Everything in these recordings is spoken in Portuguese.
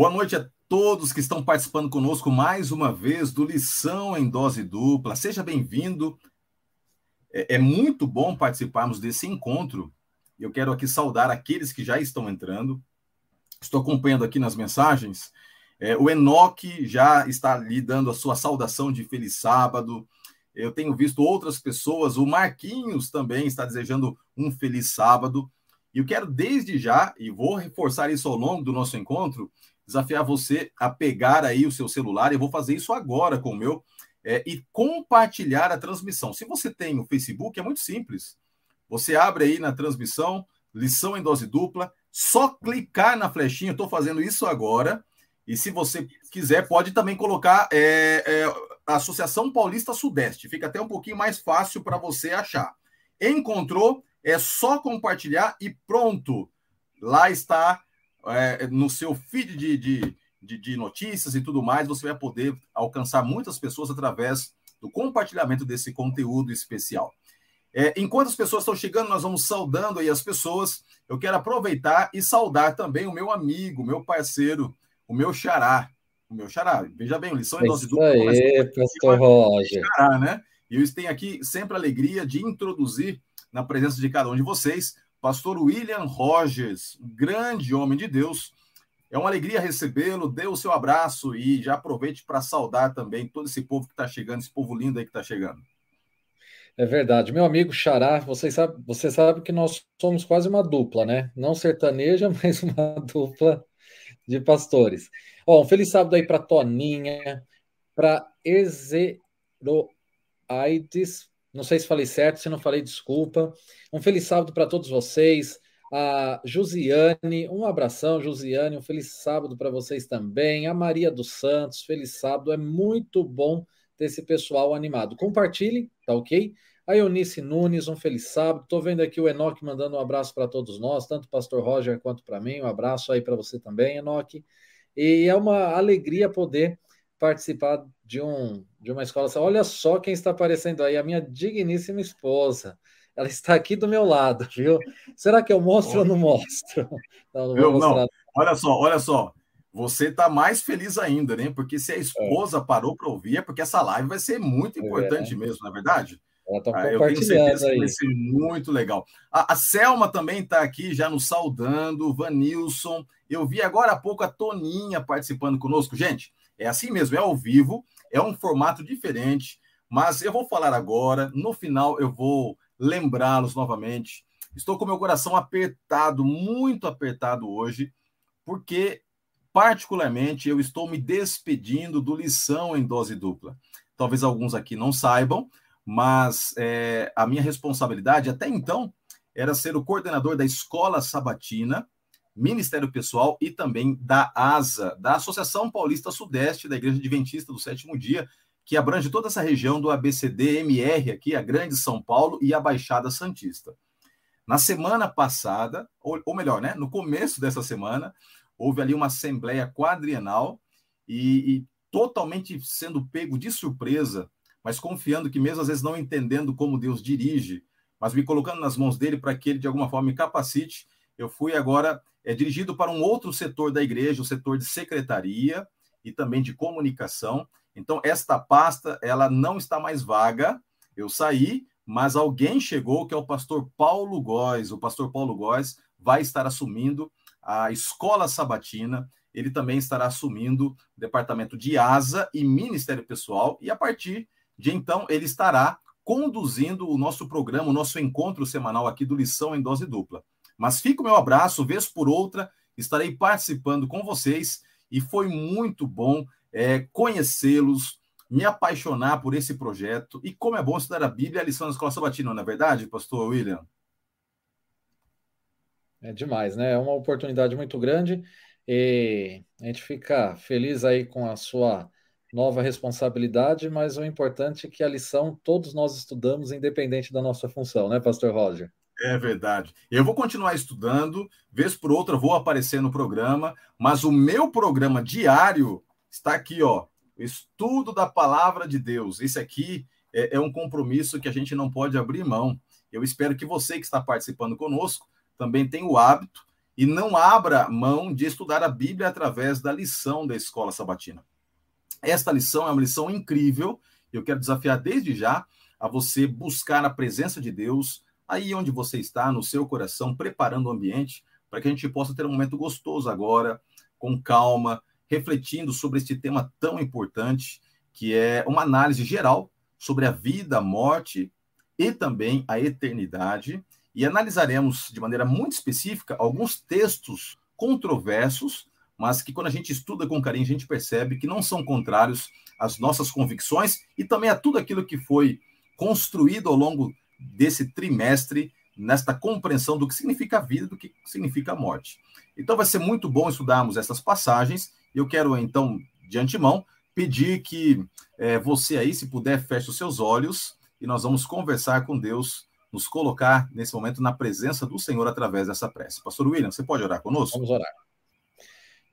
Boa noite a todos que estão participando conosco mais uma vez do Lição em Dose Dupla. Seja bem-vindo. É, é, muito bom participarmos desse encontro. Eu quero aqui saudar aqueles que já estão entrando. Estou acompanhando aqui nas mensagens. É, o Enoque já está lhe dando a sua saudação de feliz sábado. Eu tenho visto outras pessoas, o Marquinhos também está desejando um feliz sábado. E eu quero desde já, e vou reforçar isso ao longo do nosso encontro, desafiar você a pegar aí o seu celular, eu vou fazer isso agora com o meu, é, e compartilhar a transmissão. Se você tem o Facebook, é muito simples. Você abre aí na transmissão, lição em dose dupla, só clicar na flechinha, estou fazendo isso agora, e se você quiser, pode também colocar é, é, Associação Paulista Sudeste, fica até um pouquinho mais fácil para você achar. Encontrou? É só compartilhar e pronto. Lá está é, no seu feed de, de, de, de, notícias e tudo mais, você vai poder alcançar muitas pessoas através do compartilhamento desse conteúdo especial. É, enquanto as pessoas estão chegando, nós vamos saudando aí as pessoas. Eu quero aproveitar e saudar também o meu amigo, meu parceiro, o meu xará. O meu xará. Veja bem, lição em dose dupla. Aí, pastor Roger. Xará, né? E eu tenho aqui sempre a alegria de introduzir, na presença de cada um de vocês, pastor William Rogers, grande homem de Deus. É uma alegria recebê-lo, dê o seu abraço e já aproveite para saudar também todo esse povo que está chegando, esse povo lindo aí que está chegando. É verdade. Meu amigo Xará, você sabe, você sabe que nós somos quase uma dupla, né? Não sertaneja, mas uma dupla de pastores. Ó, um feliz sábado aí para Toninha, para Ezeroaides, não sei se falei certo, se não falei, desculpa. Um feliz sábado para todos vocês. A Josiane, um abração, Josiane, um feliz sábado para vocês também. A Maria dos Santos, feliz sábado. É muito bom ter esse pessoal animado. Compartilhem, tá ok? A Eunice Nunes, um feliz sábado. Estou vendo aqui o Enoque mandando um abraço para todos nós, tanto o pastor Roger quanto para mim. Um abraço aí para você também, Enoque. E é uma alegria poder participar de, um, de uma escola. Olha só quem está aparecendo aí, a minha digníssima esposa. Ela está aqui do meu lado, viu? Será que eu mostro ou não mostro? Não, não, não. Olha só, olha só. Você está mais feliz ainda, né? Porque se a é. esposa é. parou para ouvir, é porque essa live vai ser muito é importante é. mesmo, na é verdade. Ela tá ah, eu tenho certeza aí. que vai ser muito legal. A, a Selma também está aqui já nos saudando, Vanilson. Eu vi agora há pouco a Toninha participando conosco. Gente, é assim mesmo, é ao vivo, é um formato diferente, mas eu vou falar agora, no final eu vou lembrá-los novamente. Estou com meu coração apertado, muito apertado hoje, porque particularmente eu estou me despedindo do lição em dose dupla. Talvez alguns aqui não saibam, mas é, a minha responsabilidade até então era ser o coordenador da escola sabatina Ministério Pessoal e também da ASA, da Associação Paulista Sudeste da Igreja Adventista do Sétimo Dia, que abrange toda essa região do ABCD-MR aqui, a Grande São Paulo e a Baixada Santista. Na semana passada, ou, ou melhor, né, no começo dessa semana, houve ali uma assembleia quadrienal e, e totalmente sendo pego de surpresa, mas confiando que mesmo às vezes não entendendo como Deus dirige, mas me colocando nas mãos dele para que ele de alguma forma me capacite, eu fui agora é dirigido para um outro setor da igreja, o setor de secretaria e também de comunicação. Então, esta pasta, ela não está mais vaga. Eu saí, mas alguém chegou, que é o pastor Paulo Góes. O pastor Paulo Góes vai estar assumindo a escola sabatina. Ele também estará assumindo o departamento de asa e ministério pessoal. E a partir de então, ele estará conduzindo o nosso programa, o nosso encontro semanal aqui do Lição em Dose Dupla. Mas fica o meu abraço, vez por outra, estarei participando com vocês e foi muito bom é, conhecê-los, me apaixonar por esse projeto. E como é bom estudar a Bíblia e a lição da Escola Sabatina, não é verdade, pastor William? É demais, né? É uma oportunidade muito grande e a gente fica feliz aí com a sua nova responsabilidade, mas o importante é que a lição todos nós estudamos, independente da nossa função, né, pastor Roger? É verdade. Eu vou continuar estudando, vez por outra vou aparecer no programa, mas o meu programa diário está aqui, ó. Estudo da palavra de Deus. Esse aqui é, é um compromisso que a gente não pode abrir mão. Eu espero que você que está participando conosco também tenha o hábito e não abra mão de estudar a Bíblia através da lição da escola sabatina. Esta lição é uma lição incrível. Eu quero desafiar desde já a você buscar a presença de Deus aí onde você está, no seu coração, preparando o ambiente para que a gente possa ter um momento gostoso agora, com calma, refletindo sobre este tema tão importante, que é uma análise geral sobre a vida, a morte e também a eternidade. E analisaremos de maneira muito específica alguns textos controversos, mas que quando a gente estuda com carinho, a gente percebe que não são contrários às nossas convicções e também a tudo aquilo que foi construído ao longo desse trimestre nesta compreensão do que significa a vida, do que significa a morte. Então vai ser muito bom estudarmos essas passagens. Eu quero então, de antemão, pedir que é, você aí, se puder, feche os seus olhos e nós vamos conversar com Deus, nos colocar nesse momento na presença do Senhor através dessa prece. Pastor William, você pode orar conosco? Vamos orar.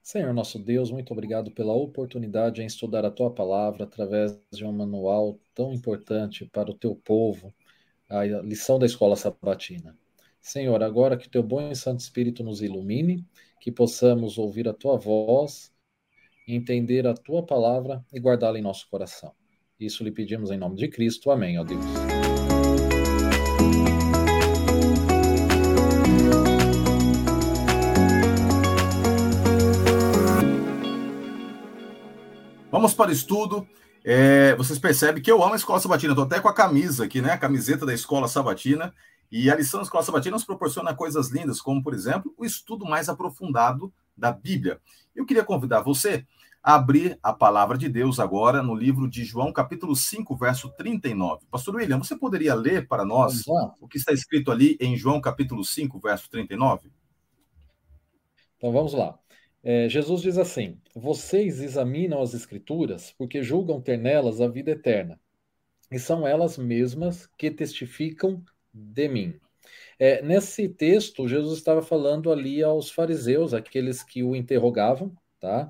Senhor nosso Deus, muito obrigado pela oportunidade em estudar a tua palavra através de um manual tão importante para o teu povo a lição da escola sabatina. Senhor, agora que teu bom e santo Espírito nos ilumine, que possamos ouvir a tua voz, entender a tua palavra e guardá-la em nosso coração. Isso lhe pedimos em nome de Cristo. Amém, ó Deus. Vamos para o estudo. É, vocês percebem que eu amo a Escola Sabatina, estou até com a camisa aqui, né? A camiseta da Escola Sabatina. E a lição da Escola Sabatina nos proporciona coisas lindas, como, por exemplo, o estudo mais aprofundado da Bíblia. Eu queria convidar você a abrir a palavra de Deus agora no livro de João, capítulo 5, verso 39. Pastor William, você poderia ler para nós o que está escrito ali em João, capítulo 5, verso 39? Então vamos lá. É, Jesus diz assim: Vocês examinam as Escrituras porque julgam ter nelas a vida eterna, e são elas mesmas que testificam de mim. É, nesse texto, Jesus estava falando ali aos fariseus, aqueles que o interrogavam, tá?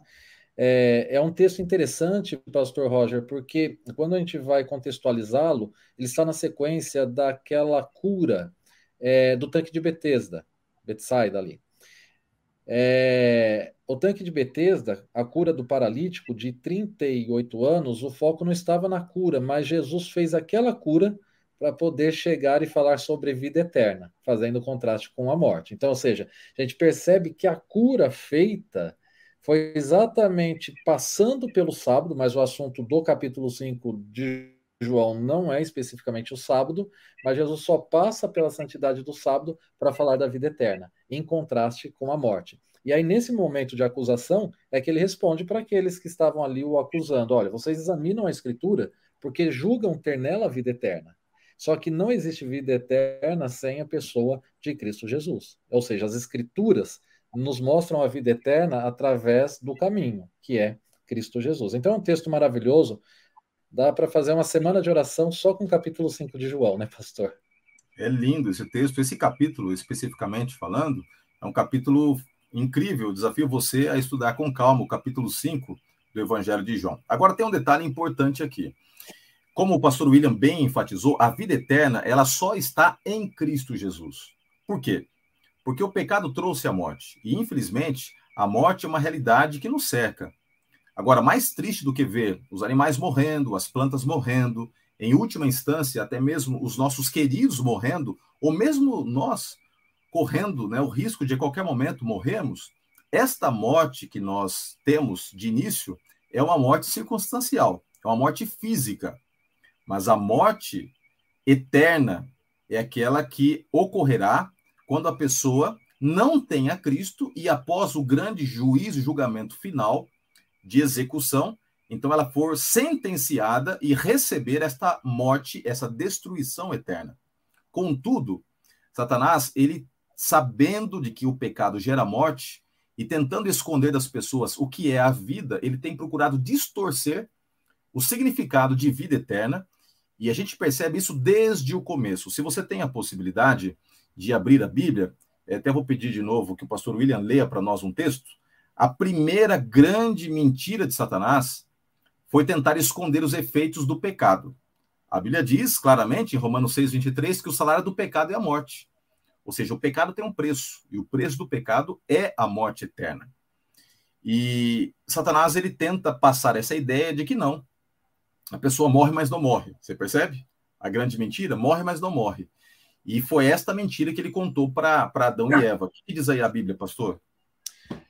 É, é, um texto interessante, Pastor Roger, porque quando a gente vai contextualizá-lo, ele está na sequência daquela cura é, do tanque de Betesda, Betsaida ali. É, o tanque de Betesda, a cura do paralítico de 38 anos, o foco não estava na cura, mas Jesus fez aquela cura para poder chegar e falar sobre vida eterna, fazendo contraste com a morte. Então, ou seja, a gente percebe que a cura feita foi exatamente passando pelo sábado, mas o assunto do capítulo 5 de João não é especificamente o sábado, mas Jesus só passa pela santidade do sábado para falar da vida eterna, em contraste com a morte. E aí, nesse momento de acusação, é que ele responde para aqueles que estavam ali o acusando: olha, vocês examinam a Escritura porque julgam ter nela a vida eterna. Só que não existe vida eterna sem a pessoa de Cristo Jesus. Ou seja, as Escrituras nos mostram a vida eterna através do caminho, que é Cristo Jesus. Então é um texto maravilhoso. Dá para fazer uma semana de oração só com o capítulo 5 de João, né, pastor? É lindo esse texto. Esse capítulo, especificamente falando, é um capítulo incrível. Desafio você a estudar com calma o capítulo 5 do Evangelho de João. Agora tem um detalhe importante aqui. Como o pastor William bem enfatizou, a vida eterna, ela só está em Cristo Jesus. Por quê? Porque o pecado trouxe a morte. E, infelizmente, a morte é uma realidade que nos cerca. Agora, mais triste do que ver os animais morrendo, as plantas morrendo, em última instância, até mesmo os nossos queridos morrendo, ou mesmo nós correndo né, o risco de a qualquer momento morrermos, esta morte que nós temos de início é uma morte circunstancial, é uma morte física. Mas a morte eterna é aquela que ocorrerá quando a pessoa não tem a Cristo e após o grande juízo e julgamento final de execução, então ela for sentenciada e receber esta morte, essa destruição eterna. Contudo, Satanás, ele sabendo de que o pecado gera morte e tentando esconder das pessoas o que é a vida, ele tem procurado distorcer o significado de vida eterna, e a gente percebe isso desde o começo. Se você tem a possibilidade de abrir a Bíblia, até vou pedir de novo que o pastor William leia para nós um texto. A primeira grande mentira de Satanás foi tentar esconder os efeitos do pecado. A Bíblia diz claramente, em Romanos 6, 23, que o salário do pecado é a morte. Ou seja, o pecado tem um preço, e o preço do pecado é a morte eterna. E Satanás ele tenta passar essa ideia de que não. A pessoa morre, mas não morre. Você percebe? A grande mentira, morre, mas não morre. E foi esta mentira que ele contou para Adão e Eva. O que diz aí a Bíblia, pastor?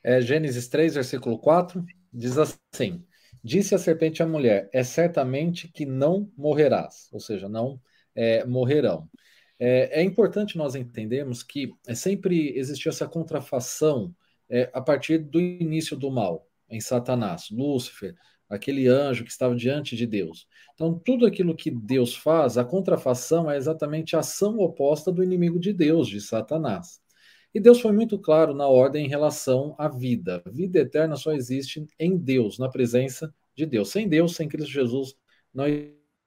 É, Gênesis 3, versículo 4, diz assim: Disse a serpente à mulher: É certamente que não morrerás, ou seja, não é, morrerão. É, é, importante nós entendermos que sempre existiu essa contrafação é, a partir do início do mal, em Satanás, Lúcifer, aquele anjo que estava diante de Deus. Então, tudo aquilo que Deus faz, a contrafação é exatamente a ação oposta do inimigo de Deus, de Satanás. E Deus foi muito claro na ordem em relação à vida. A vida eterna só existe em Deus, na presença de Deus. Sem Deus, sem Cristo Jesus, não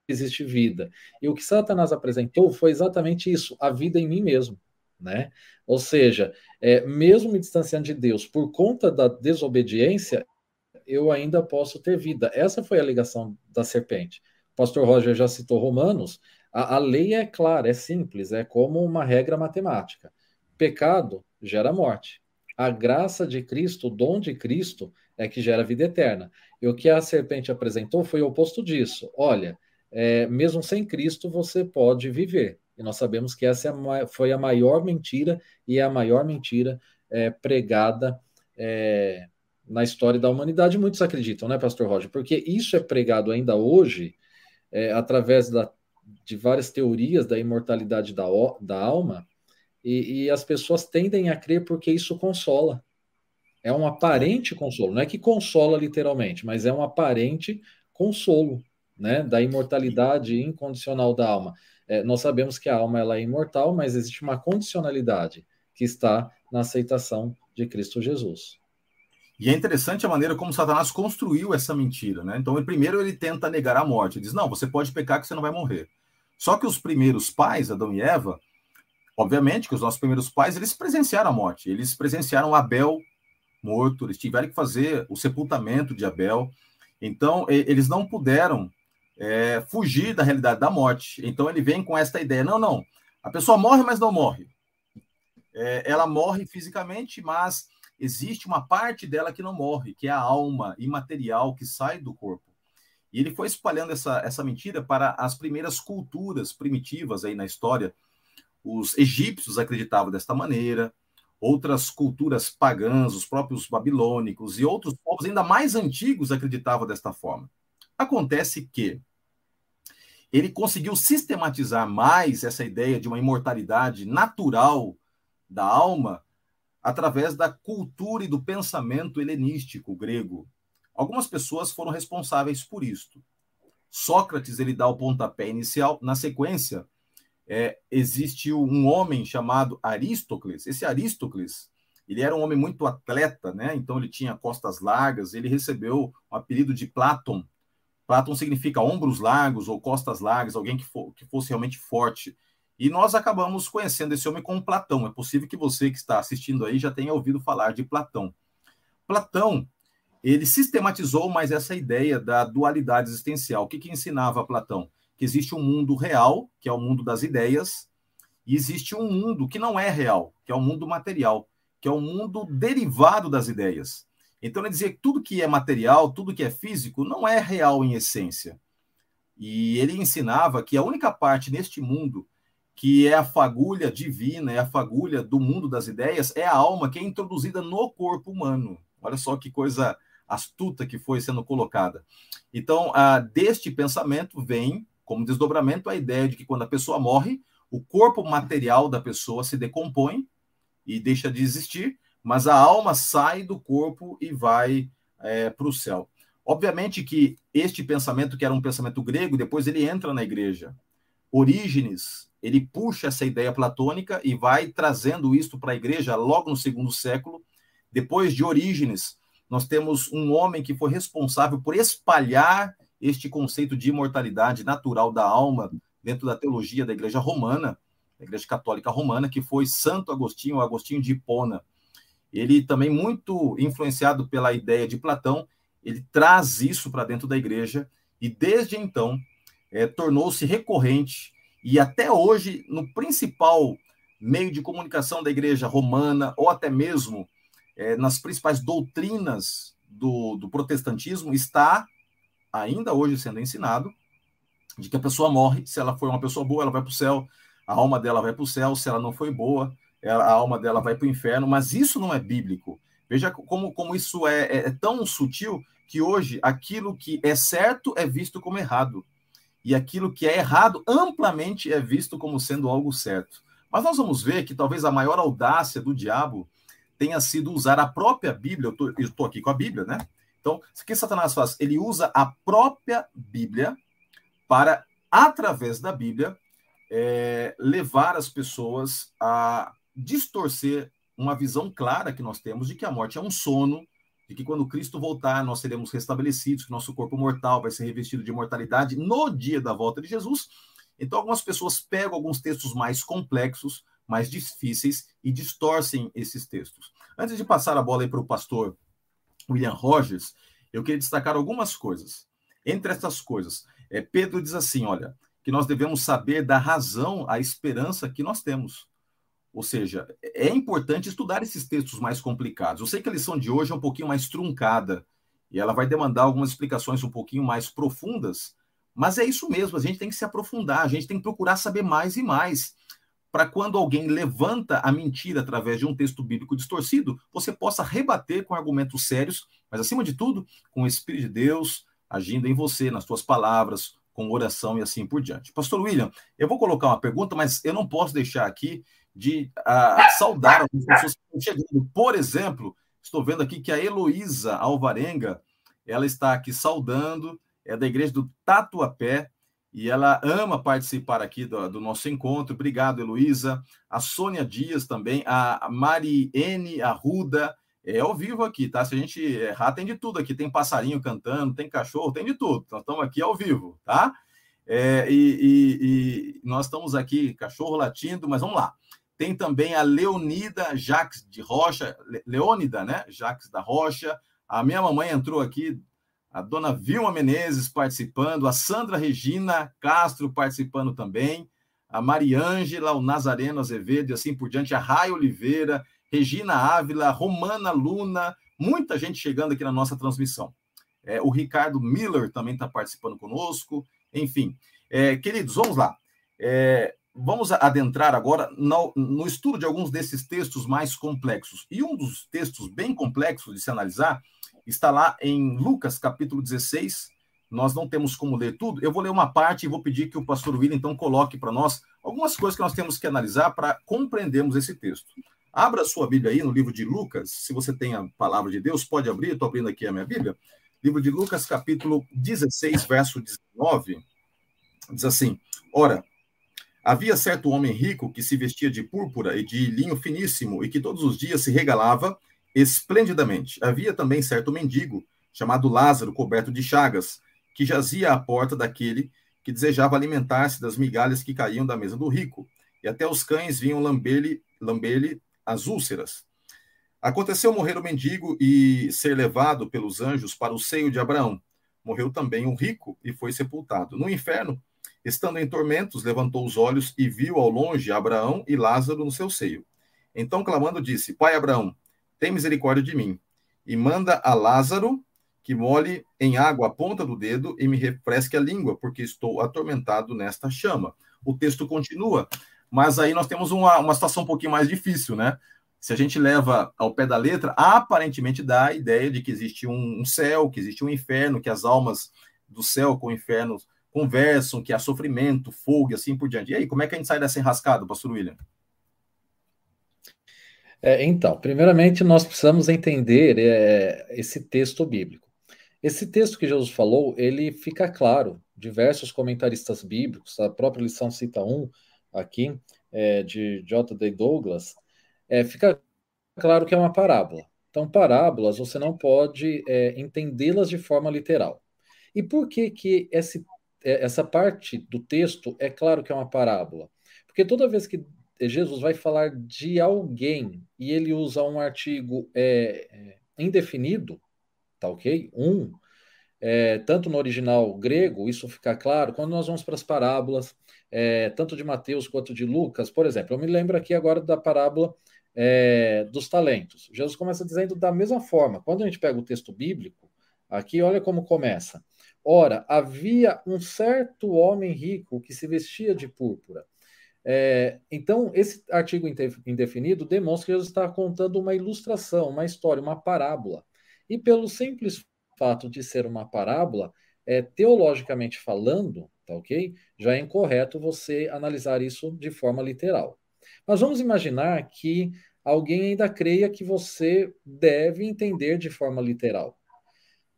existe vida. E o que Satanás apresentou foi exatamente isso: a vida em mim mesmo. Né? Ou seja, é, mesmo me distanciando de Deus por conta da desobediência, eu ainda posso ter vida. Essa foi a ligação da serpente. O pastor Roger já citou Romanos. A, a lei é clara, é simples, é como uma regra matemática. Pecado gera morte. A graça de Cristo, o dom de Cristo, é que gera vida eterna. E o que a serpente apresentou foi o oposto disso. Olha, é, mesmo sem Cristo, você pode viver. E nós sabemos que essa é foi a maior mentira e é a maior mentira é, pregada é, na história da humanidade, muitos acreditam, né, Pastor Roger? Porque isso é pregado ainda hoje é, através da, de várias teorias da imortalidade da, da alma, e, e, as pessoas tendem a crer porque isso consola. É um aparente consolo, não é que consola literalmente, mas é um aparente consolo, né, da imortalidade incondicional da alma. É, nós sabemos que a alma ela é imortal, mas existe uma condicionalidade que está na aceitação de Cristo Jesus. E é interessante a maneira como Satanás construiu essa mentira, né? Então, ele, primeiro ele tenta negar a morte. Ele diz: "Não, você pode pecar que você não vai morrer". Só que os primeiros pais, Adão e Eva, obviamente que os nossos primeiros pais, eles presenciaram a morte. Eles presenciaram Abel morto, eles tiveram que fazer o sepultamento de Abel. Então, eles não puderam é, fugir da realidade da morte. Então, ele vem com esta ideia: não, não, a pessoa morre, mas não morre. É, ela morre fisicamente, mas existe uma parte dela que não morre, que é a alma imaterial que sai do corpo. E ele foi espalhando essa, essa mentira para as primeiras culturas primitivas aí na história. Os egípcios acreditavam desta maneira, outras culturas pagãs, os próprios babilônicos e outros povos ainda mais antigos acreditavam desta forma. Acontece que ele conseguiu sistematizar mais essa ideia de uma imortalidade natural da alma através da cultura e do pensamento helenístico grego. Algumas pessoas foram responsáveis por isto. Sócrates ele dá o pontapé inicial. Na sequência, é, existe um homem chamado Aristócles. Esse Aristócles ele era um homem muito atleta, né? Então ele tinha costas largas. Ele recebeu o apelido de Platão. Platão significa ombros largos ou costas largas, alguém que, for, que fosse realmente forte. E nós acabamos conhecendo esse homem como Platão. É possível que você que está assistindo aí já tenha ouvido falar de Platão. Platão, ele sistematizou mais essa ideia da dualidade existencial. O que, que ensinava Platão? Que existe um mundo real, que é o mundo das ideias, e existe um mundo que não é real, que é o mundo material, que é o mundo derivado das ideias. Então ele dizia que tudo que é material, tudo que é físico, não é real em essência. E ele ensinava que a única parte neste mundo que é a fagulha divina, é a fagulha do mundo das ideias, é a alma que é introduzida no corpo humano. Olha só que coisa astuta que foi sendo colocada. Então, ah, deste pensamento vem, como desdobramento, a ideia de que quando a pessoa morre, o corpo material da pessoa se decompõe e deixa de existir, mas a alma sai do corpo e vai é, para o céu. Obviamente que este pensamento, que era um pensamento grego, depois ele entra na igreja. Orígenes, ele puxa essa ideia platônica e vai trazendo isto para a igreja logo no segundo século. Depois de Orígenes, nós temos um homem que foi responsável por espalhar este conceito de imortalidade natural da alma dentro da teologia da igreja romana, da igreja católica romana, que foi Santo Agostinho, Agostinho de Hipona. Ele também muito influenciado pela ideia de Platão, ele traz isso para dentro da igreja e desde então é, tornou-se recorrente e até hoje, no principal meio de comunicação da igreja romana, ou até mesmo é, nas principais doutrinas do, do protestantismo, está ainda hoje sendo ensinado de que a pessoa morre, se ela for uma pessoa boa, ela vai para o céu, a alma dela vai para o céu, se ela não foi boa, ela, a alma dela vai para o inferno, mas isso não é bíblico. Veja como, como isso é, é, é tão sutil que hoje aquilo que é certo é visto como errado, e aquilo que é errado amplamente é visto como sendo algo certo. Mas nós vamos ver que talvez a maior audácia do diabo tenha sido usar a própria Bíblia. Eu estou aqui com a Bíblia, né? Então, o que Satanás faz? Ele usa a própria Bíblia para, através da Bíblia, é, levar as pessoas a distorcer uma visão clara que nós temos de que a morte é um sono, de que quando Cristo voltar, nós seremos restabelecidos, que nosso corpo mortal vai ser revestido de imortalidade no dia da volta de Jesus. Então, algumas pessoas pegam alguns textos mais complexos, mais difíceis e distorcem esses textos. Antes de passar a bola para o pastor William Rogers, eu queria destacar algumas coisas. Entre essas coisas, é, Pedro diz assim: olha, que nós devemos saber da razão, a esperança que nós temos. Ou seja, é importante estudar esses textos mais complicados. Eu sei que a lição de hoje é um pouquinho mais truncada e ela vai demandar algumas explicações um pouquinho mais profundas, mas é isso mesmo, a gente tem que se aprofundar, a gente tem que procurar saber mais e mais, para quando alguém levanta a mentira através de um texto bíblico distorcido, você possa rebater com argumentos sérios, mas acima de tudo, com o Espírito de Deus, agindo em você, nas suas palavras, com oração e assim por diante. Pastor William, eu vou colocar uma pergunta, mas eu não posso deixar aqui de uh, saudar as pessoas que estão chegando. Por exemplo, estou vendo aqui que a Heloísa Alvarenga, ela está aqui saudando, é da igreja do Tatuapé, e ela ama participar aqui do, do nosso encontro. Obrigado, Heloísa. A Sônia Dias também, a Mariene Arruda, é ao vivo aqui, tá? Se a gente errar, tem de tudo aqui. Tem passarinho cantando, tem cachorro, tem de tudo. Nós estamos aqui ao vivo, tá? É, e, e, e, nós estamos aqui, cachorro latindo, mas vamos lá. Tem também a Leonida Jacques de Rocha, Leônida, né? Jacques da Rocha. A minha mamãe entrou aqui, a dona Vilma Menezes participando, a Sandra Regina Castro participando também, a Mariângela, o Nazareno Azevedo e assim por diante, a Rai Oliveira, Regina Ávila, Romana Luna, muita gente chegando aqui na nossa transmissão. É, o Ricardo Miller também está participando conosco. Enfim, é, queridos, vamos lá. É, vamos adentrar agora no, no, estudo de alguns desses textos mais complexos. E um dos textos bem complexos de se analisar está lá em Lucas, capítulo 16. Nós não temos como ler tudo. Eu vou ler uma parte e vou pedir que o pastor William então coloque para nós algumas coisas que nós temos que analisar para compreendermos esse texto. Abra sua Bíblia aí no livro de Lucas. Se você tem a palavra de Deus, pode abrir. Estou abrindo aqui a minha Bíblia. Livro de Lucas, capítulo 16, verso 19. Diz assim: Ora, havia certo homem rico que se vestia de púrpura e de linho finíssimo e que todos os dias se regalava esplendidamente. Havia também certo mendigo, chamado Lázaro, coberto de chagas, que jazia à porta daquele que desejava alimentar-se das migalhas que caíam da mesa do rico. E até os cães vinham lamber-lhe lamber as úlceras. Aconteceu morrer o mendigo e ser levado pelos anjos para o seio de Abraão. Morreu também o rico e foi sepultado. No inferno, estando em tormentos, levantou os olhos e viu ao longe Abraão e Lázaro no seu seio. Então, clamando, disse: Pai Abraão, tem misericórdia de mim, e manda a Lázaro que molhe em água a ponta do dedo e me refresque a língua, porque estou atormentado nesta chama. O texto continua. Mas aí nós temos uma, uma situação um pouquinho mais difícil, né? Se a gente leva ao pé da letra, aparentemente dá a ideia de que existe um, céu, que existe um inferno, que as almas do céu com o inferno conversam, que há sofrimento, fogo e assim por diante. E aí, como é que a gente sai dessa enrascada, pastor William? É, então, primeiramente, nós precisamos entender é, esse texto bíblico. Esse texto que Jesus falou, ele fica claro. Diversos comentaristas bíblicos, a própria lição cita um, aqui, é, de J.D. Douglas, é, fica claro que é uma parábola. Então, parábolas você não pode é, entendê-las de forma literal. E por que, que esse, essa parte do texto é claro que é uma parábola? Porque toda vez que Jesus vai falar de alguém e ele usa um artigo é, é indefinido, tá ok? Um, é, tanto no original grego, isso fica claro, quando nós vamos para as parábolas, é, tanto de Mateus quanto de Lucas, por exemplo, eu me lembro aqui agora da parábola é, dos talentos. Jesus começa dizendo da mesma forma. Quando a gente pega o texto bíblico, aqui olha como começa. Ora, havia um certo homem rico que se vestia de púrpura. É, então, esse artigo indefinido demonstra que Jesus está contando uma ilustração, uma história, uma parábola. E pelo simples fato de ser uma parábola, é, teologicamente falando, tá ok? Já é incorreto você analisar isso de forma literal. Mas vamos imaginar que alguém ainda creia que você deve entender de forma literal.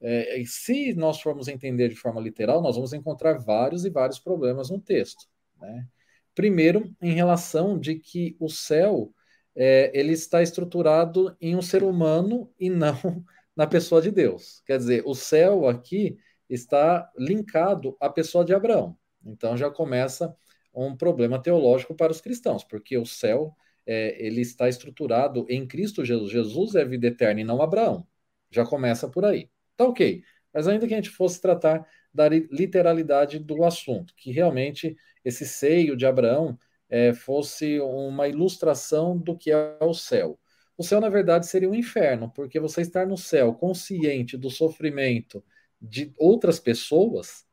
É, se nós formos entender de forma literal, nós vamos encontrar vários e vários problemas no texto. Né? Primeiro, em relação de que o céu é, ele está estruturado em um ser humano e não na pessoa de Deus. Quer dizer, o céu aqui está linkado à pessoa de Abraão. Então já começa um problema teológico para os cristãos, porque o céu é, ele está estruturado em Cristo Jesus. Jesus é vida eterna e não Abraão. Já começa por aí. Tá ok. Mas ainda que a gente fosse tratar da literalidade do assunto, que realmente esse seio de Abraão é, fosse uma ilustração do que é o céu. O céu, na verdade, seria um inferno, porque você estar no céu consciente do sofrimento de outras pessoas,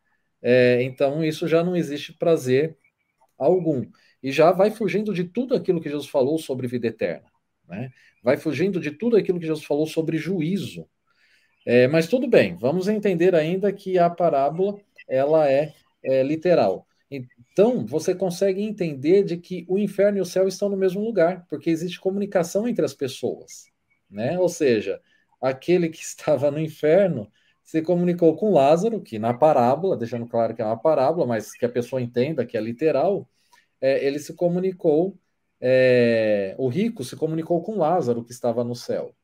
é, então isso já não existe prazer algum. E já vai fugindo de tudo aquilo que Jesus falou sobre vida eterna. Né? Vai fugindo de tudo aquilo que Jesus falou sobre juízo. É, mas tudo bem, vamos entender ainda que a parábola ela é, é literal. Então, você consegue entender de que o inferno e o céu estão no mesmo lugar, porque existe comunicação entre as pessoas, né? Ou seja, aquele que estava no inferno se comunicou com Lázaro, que na parábola, deixando claro que é uma parábola, mas que a pessoa entenda que é literal, é, ele se comunicou, é, o rico se comunicou com Lázaro, que estava no céu.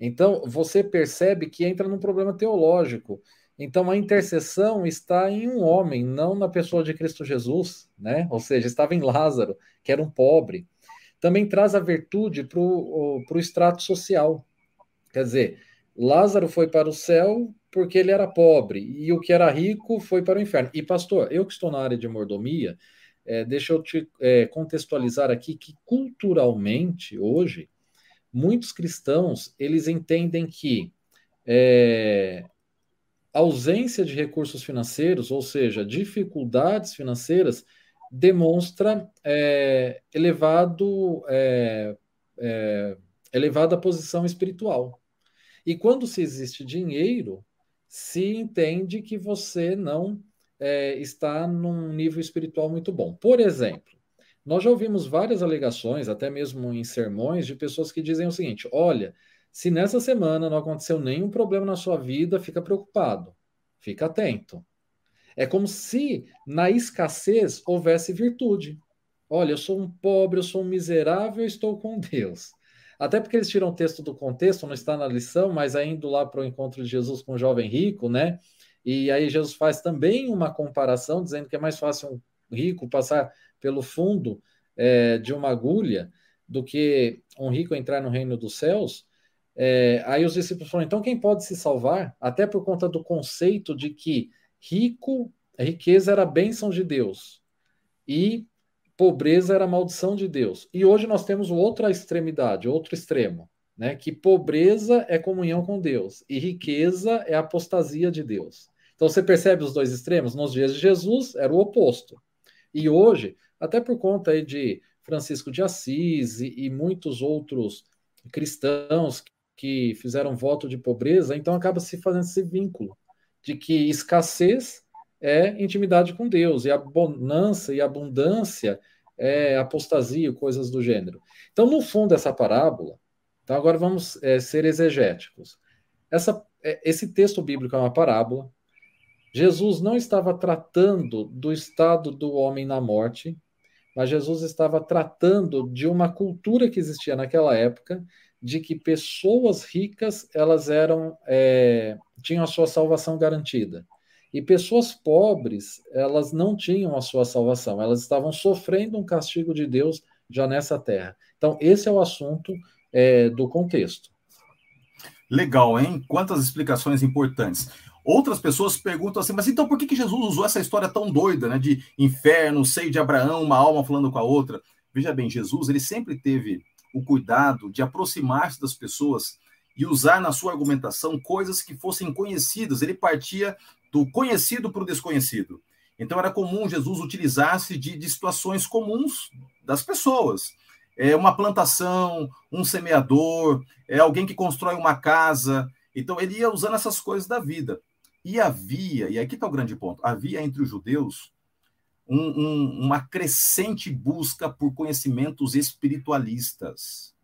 Então, você percebe que entra num problema teológico. Então, a intercessão está em um homem, não na pessoa de Cristo Jesus, né? Ou seja, estava em Lázaro, que era um pobre. Também traz a virtude para o extrato social. Quer dizer, Lázaro foi para o céu porque ele era pobre, e o que era rico foi para o inferno. E, pastor, eu que estou na área de mordomia, é, deixa eu te é, contextualizar aqui que culturalmente, hoje, muitos cristãos, eles entendem que é, ausência de recursos financeiros, ou seja, dificuldades financeiras, demonstra é, elevado, é, é, elevada posição espiritual. E quando se existe dinheiro, se entende que você não é, está num nível espiritual muito bom. Por exemplo, nós já ouvimos várias alegações, até mesmo em sermões, de pessoas que dizem o seguinte: olha, se nessa semana não aconteceu nenhum problema na sua vida, fica preocupado, fica atento. É como se na escassez houvesse virtude. Olha, eu sou um pobre, eu sou um miserável, eu estou com Deus. Até porque eles tiram o texto do contexto, não está na lição, mas indo lá para o encontro de Jesus com o jovem rico, né? E aí Jesus faz também uma comparação, dizendo que é mais fácil um rico passar pelo fundo é, de uma agulha do que um rico entrar no reino dos céus. É, aí os discípulos falam, então quem pode se salvar? Até por conta do conceito de que rico, riqueza era bênção de Deus. E pobreza era maldição de Deus. E hoje nós temos outra extremidade, outro extremo, né? Que pobreza é comunhão com Deus e riqueza é apostasia de Deus. Então você percebe os dois extremos? Nos dias de Jesus era o oposto. E hoje, até por conta aí de Francisco de Assis e, e muitos outros cristãos que fizeram voto de pobreza, então acaba se fazendo esse vínculo de que escassez é intimidade com Deus, e a bonança e abundância é apostasia, coisas do gênero. Então, no fundo, essa parábola, então agora vamos é, ser exegéticos. Essa, é, esse texto bíblico é uma parábola. Jesus não estava tratando do estado do homem na morte, mas Jesus estava tratando de uma cultura que existia naquela época, de que pessoas ricas elas eram é, tinham a sua salvação garantida. E pessoas pobres, elas não tinham a sua salvação, elas estavam sofrendo um castigo de Deus já nessa terra. Então, esse é o assunto é, do contexto. Legal, hein? Quantas explicações importantes. Outras pessoas perguntam assim, mas então por que, que Jesus usou essa história tão doida, né? De inferno, seio de Abraão, uma alma falando com a outra. Veja bem, Jesus, ele sempre teve o cuidado de aproximar-se das pessoas e usar na sua argumentação coisas que fossem conhecidas. Ele partia do conhecido para o desconhecido. Então era comum Jesus utilizar-se de, de, situações comuns das pessoas. É uma plantação, um semeador, é alguém que constrói uma casa. Então ele ia usando essas coisas da vida. E havia, e aqui está o grande ponto, havia entre os judeus um, um, uma crescente busca por conhecimentos espiritualistas.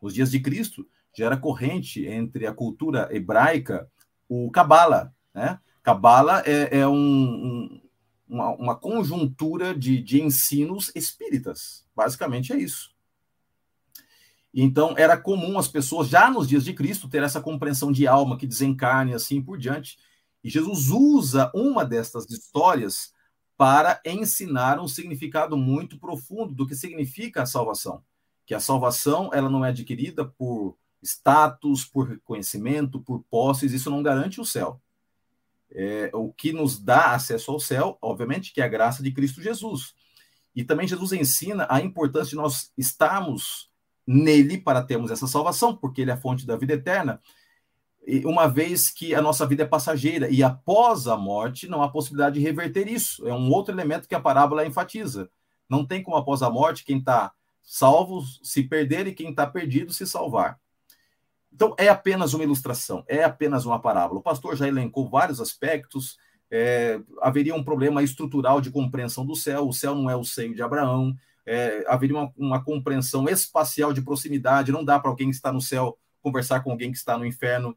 Nos dias de Cristo, já era corrente entre a cultura hebraica o Cabala. Né? Cabala é, é um, um, uma, uma, conjuntura de, de ensinos espíritas. Basicamente é isso. Então, era comum as pessoas, já nos dias de Cristo, ter essa compreensão de alma que desencarne assim por diante. E Jesus usa uma destas histórias para ensinar um significado muito profundo do que significa a salvação. Que a salvação ela não é adquirida por status, por reconhecimento, por posses, isso não garante o céu. É, o que nos dá acesso ao céu, obviamente, que é a graça de Cristo Jesus. E também Jesus ensina a importância de nós estarmos nele para termos essa salvação, porque ele é a fonte da vida eterna, uma vez que a nossa vida é passageira e após a morte não há possibilidade de reverter isso. É um outro elemento que a parábola enfatiza. Não tem como após a morte quem está salvo se perder e quem está perdido se salvar. Então, é apenas uma ilustração, é apenas uma parábola. O pastor já elencou vários aspectos. É, haveria um problema estrutural de compreensão do céu. O céu não é o seio de Abraão. É, haveria uma, uma, compreensão espacial de proximidade. Não dá para alguém que está no céu conversar com alguém que está no inferno.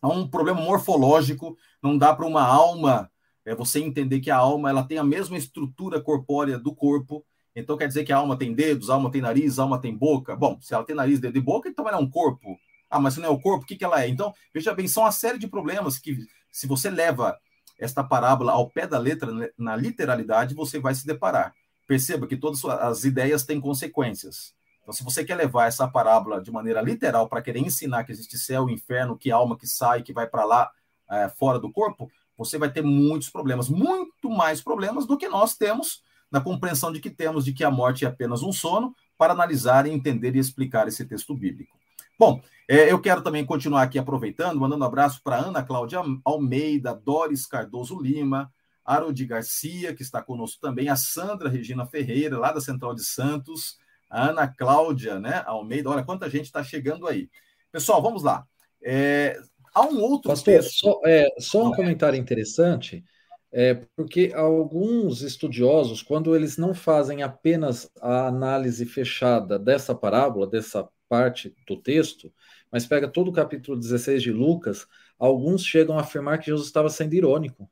Há um problema morfológico. Não dá para uma alma é, você entender que a alma ela tem a mesma estrutura corpórea do corpo. Então quer dizer que a alma tem dedos, a alma tem nariz, a alma tem boca. Bom, se ela tem nariz, dedo e boca, então ela é um corpo ah, mas se não é o corpo, o que, que ela é? Então, veja bem, são uma série de problemas que, se você leva esta parábola ao pé da letra, né, na literalidade, você vai se deparar. Perceba que todas as ideias têm consequências. Então, se você quer levar essa parábola de maneira literal para querer ensinar que existe céu, inferno, que alma que sai, que vai para lá, é, fora do corpo, você vai ter muitos problemas, muito mais problemas do que nós temos na compreensão de que temos de que a morte é apenas um sono, para analisar, entender e explicar esse texto bíblico. Bom, é, eu quero também continuar aqui aproveitando, mandando um abraço para Ana Cláudia Almeida, Doris Cardoso Lima, Haroldi Garcia, que está conosco também, a Sandra Regina Ferreira, lá da Central de Santos, a Ana Cláudia né, Almeida. Olha quanta gente está chegando aí. Pessoal, vamos lá. É, há um outro Pastor, texto... Só, é, só um comentário interessante, é, porque alguns estudiosos, quando eles não fazem apenas a análise fechada dessa parábola, dessa parte do texto, mas pega todo o capítulo 16 de Lucas, alguns chegam a afirmar que Jesus estava sendo irônico.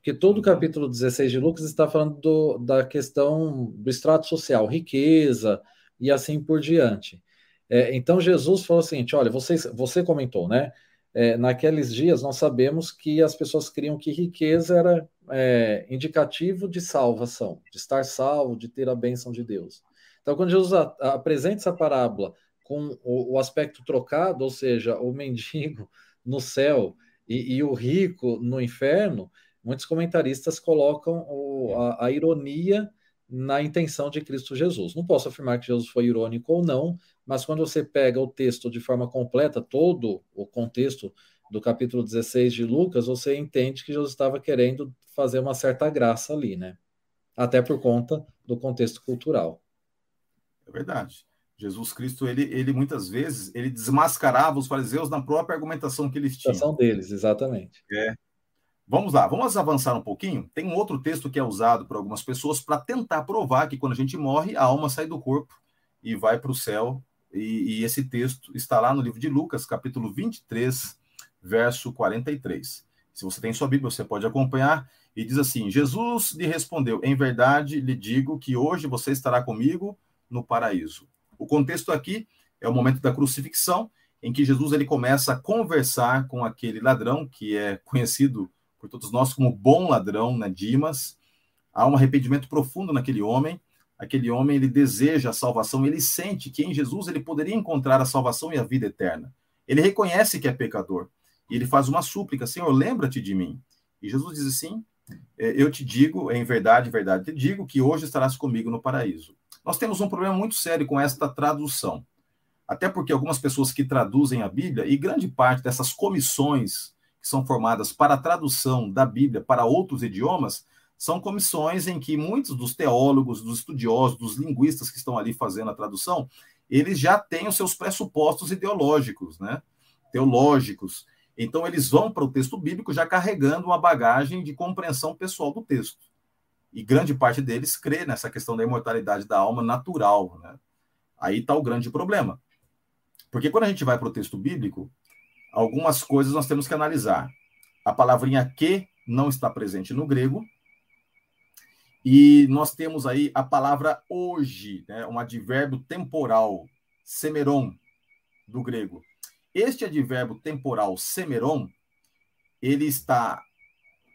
Porque todo o capítulo 16 de Lucas está falando do, da questão do extrato social, riqueza e assim por diante. É, então Jesus falou o seguinte: olha, vocês, você comentou, né? É, naqueles dias nós sabemos que as pessoas criam que riqueza era é, indicativo de salvação, de estar salvo, de ter a bênção de Deus. Então, quando Jesus a, a, apresenta essa parábola com o, o, aspecto trocado, ou seja, o mendigo no céu e, e o rico no inferno, muitos comentaristas colocam o, a, a, ironia na intenção de Cristo Jesus. Não posso afirmar que Jesus foi irônico ou não, mas quando você pega o texto de forma completa, todo o contexto do capítulo 16 de Lucas, você entende que Jesus estava querendo fazer uma certa graça ali, né? Até por conta do contexto cultural. É verdade. Jesus Cristo, ele, ele muitas vezes, ele desmascarava os fariseus na própria argumentação que eles tinham. Argumentação deles, exatamente. É. Vamos lá, vamos avançar um pouquinho. Tem um outro texto que é usado por algumas pessoas para tentar provar que quando a gente morre, a alma sai do corpo e vai para o céu. E, e esse texto está lá no livro de Lucas, capítulo 23, verso 43. Se você tem sua Bíblia, você pode acompanhar. E diz assim: Jesus lhe respondeu: Em verdade lhe digo que hoje você estará comigo no paraíso. O contexto aqui é o momento da crucifixão, em que Jesus ele começa a conversar com aquele ladrão que é conhecido por todos nós como bom ladrão, né, Dimas. Há um arrependimento profundo naquele homem. Aquele homem ele deseja a salvação, ele sente que em Jesus ele poderia encontrar a salvação e a vida eterna. Ele reconhece que é pecador. E ele faz uma súplica: Senhor, lembra-te de mim. E Jesus diz assim: é, Eu te digo, em verdade, verdade, te digo que hoje estarás comigo no paraíso. Nós temos um problema muito sério com esta tradução. Até porque algumas pessoas que traduzem a Bíblia, e grande parte dessas comissões que são formadas para a tradução da Bíblia para outros idiomas, são comissões em que muitos dos teólogos, dos estudiosos, dos linguistas que estão ali fazendo a tradução, eles já têm os seus pressupostos ideológicos, né? teológicos. Então, eles vão para o texto bíblico já carregando uma bagagem de compreensão pessoal do texto. E grande parte deles crê nessa questão da imortalidade da alma natural. Né? Aí está o grande problema. Porque quando a gente vai para o texto bíblico, algumas coisas nós temos que analisar. A palavrinha que não está presente no grego. E nós temos aí a palavra hoje, né? um advérbio temporal, semeron, do grego. Este advérbio temporal, semeron, ele está,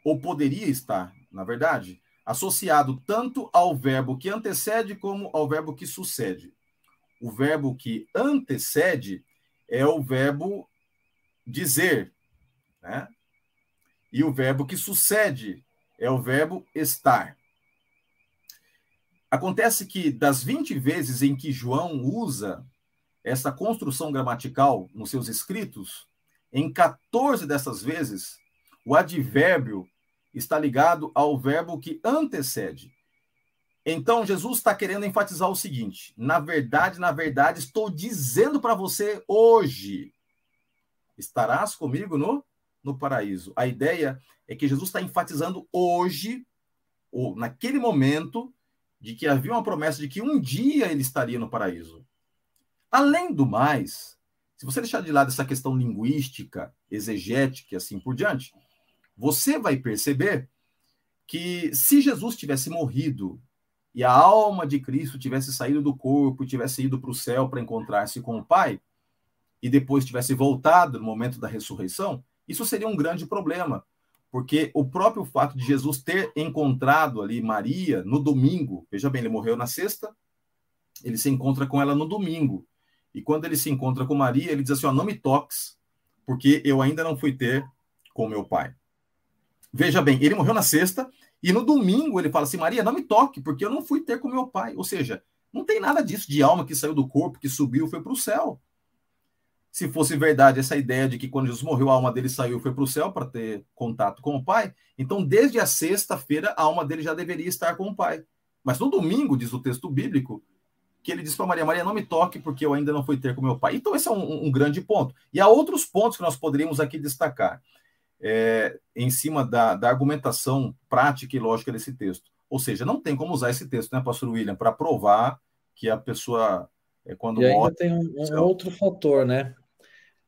ou poderia estar, na verdade, associado tanto ao verbo que antecede como ao verbo que sucede. O verbo que antecede é o verbo dizer, né? E o verbo que sucede é o verbo estar. Acontece que das 20 vezes em que João usa essa construção gramatical nos seus escritos, em 14 dessas vezes, o advérbio está ligado ao verbo que antecede. Então, Jesus está querendo enfatizar o seguinte: na verdade, na verdade, estou dizendo para você hoje, estarás comigo no, no paraíso. A ideia é que Jesus está enfatizando hoje, ou naquele momento, de que havia uma promessa de que um dia ele estaria no paraíso. Além do mais, se você deixar de lado essa questão linguística, exegética e assim por diante, você vai perceber que se Jesus tivesse morrido e a alma de Cristo tivesse saído do corpo, tivesse ido para o céu para encontrar-se com o Pai, e depois tivesse voltado no momento da ressurreição, isso seria um grande problema, porque o próprio fato de Jesus ter encontrado ali Maria no domingo, veja bem, ele morreu na sexta, ele se encontra com ela no domingo. E quando ele se encontra com Maria, ele diz assim: ó, não me toques, porque eu ainda não fui ter com meu pai. Veja bem, ele morreu na sexta, e no domingo ele fala assim: Maria, não me toque, porque eu não fui ter com meu pai. Ou seja, não tem nada disso de alma que saiu do corpo, que subiu, foi para o céu se fosse verdade essa ideia de que quando Jesus morreu, a alma dele saiu e foi para o céu para ter contato com o Pai, então desde a sexta-feira a alma dele já deveria estar com o Pai. Mas no domingo, diz o texto bíblico, que ele diz para Maria: Maria, não me toque, porque eu ainda não fui ter com meu pai. Então, esse é um, um grande ponto. E há outros pontos que nós poderíamos aqui destacar é, em cima da, da, argumentação prática e lógica desse texto. Ou seja, não tem como usar esse texto, né, Pastor William, para provar que a pessoa, é, quando e morre. Ainda tem um, um outro fator, né?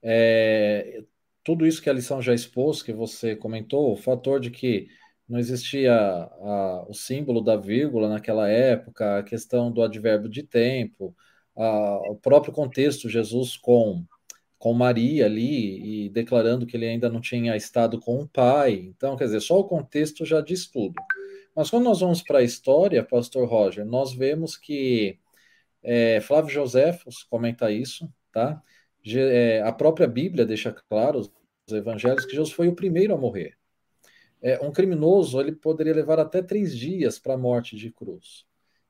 É, tudo isso que a lição já expôs, que você comentou, o fator de que não existia a, o símbolo da vírgula naquela época, a questão do advérbio de tempo, a, o próprio contexto, Jesus com, com Maria ali e declarando que ele ainda não tinha estado com o pai. Então, quer dizer, só o contexto já diz tudo. Mas quando nós vamos para a história, Pastor Roger, nós vemos que é, Flávio Joséfos comenta isso, tá? É, a própria Bíblia deixa claro, os evangelhos, que Jesus foi o primeiro a morrer. É, um criminoso ele poderia levar até três dias para a morte de cruz.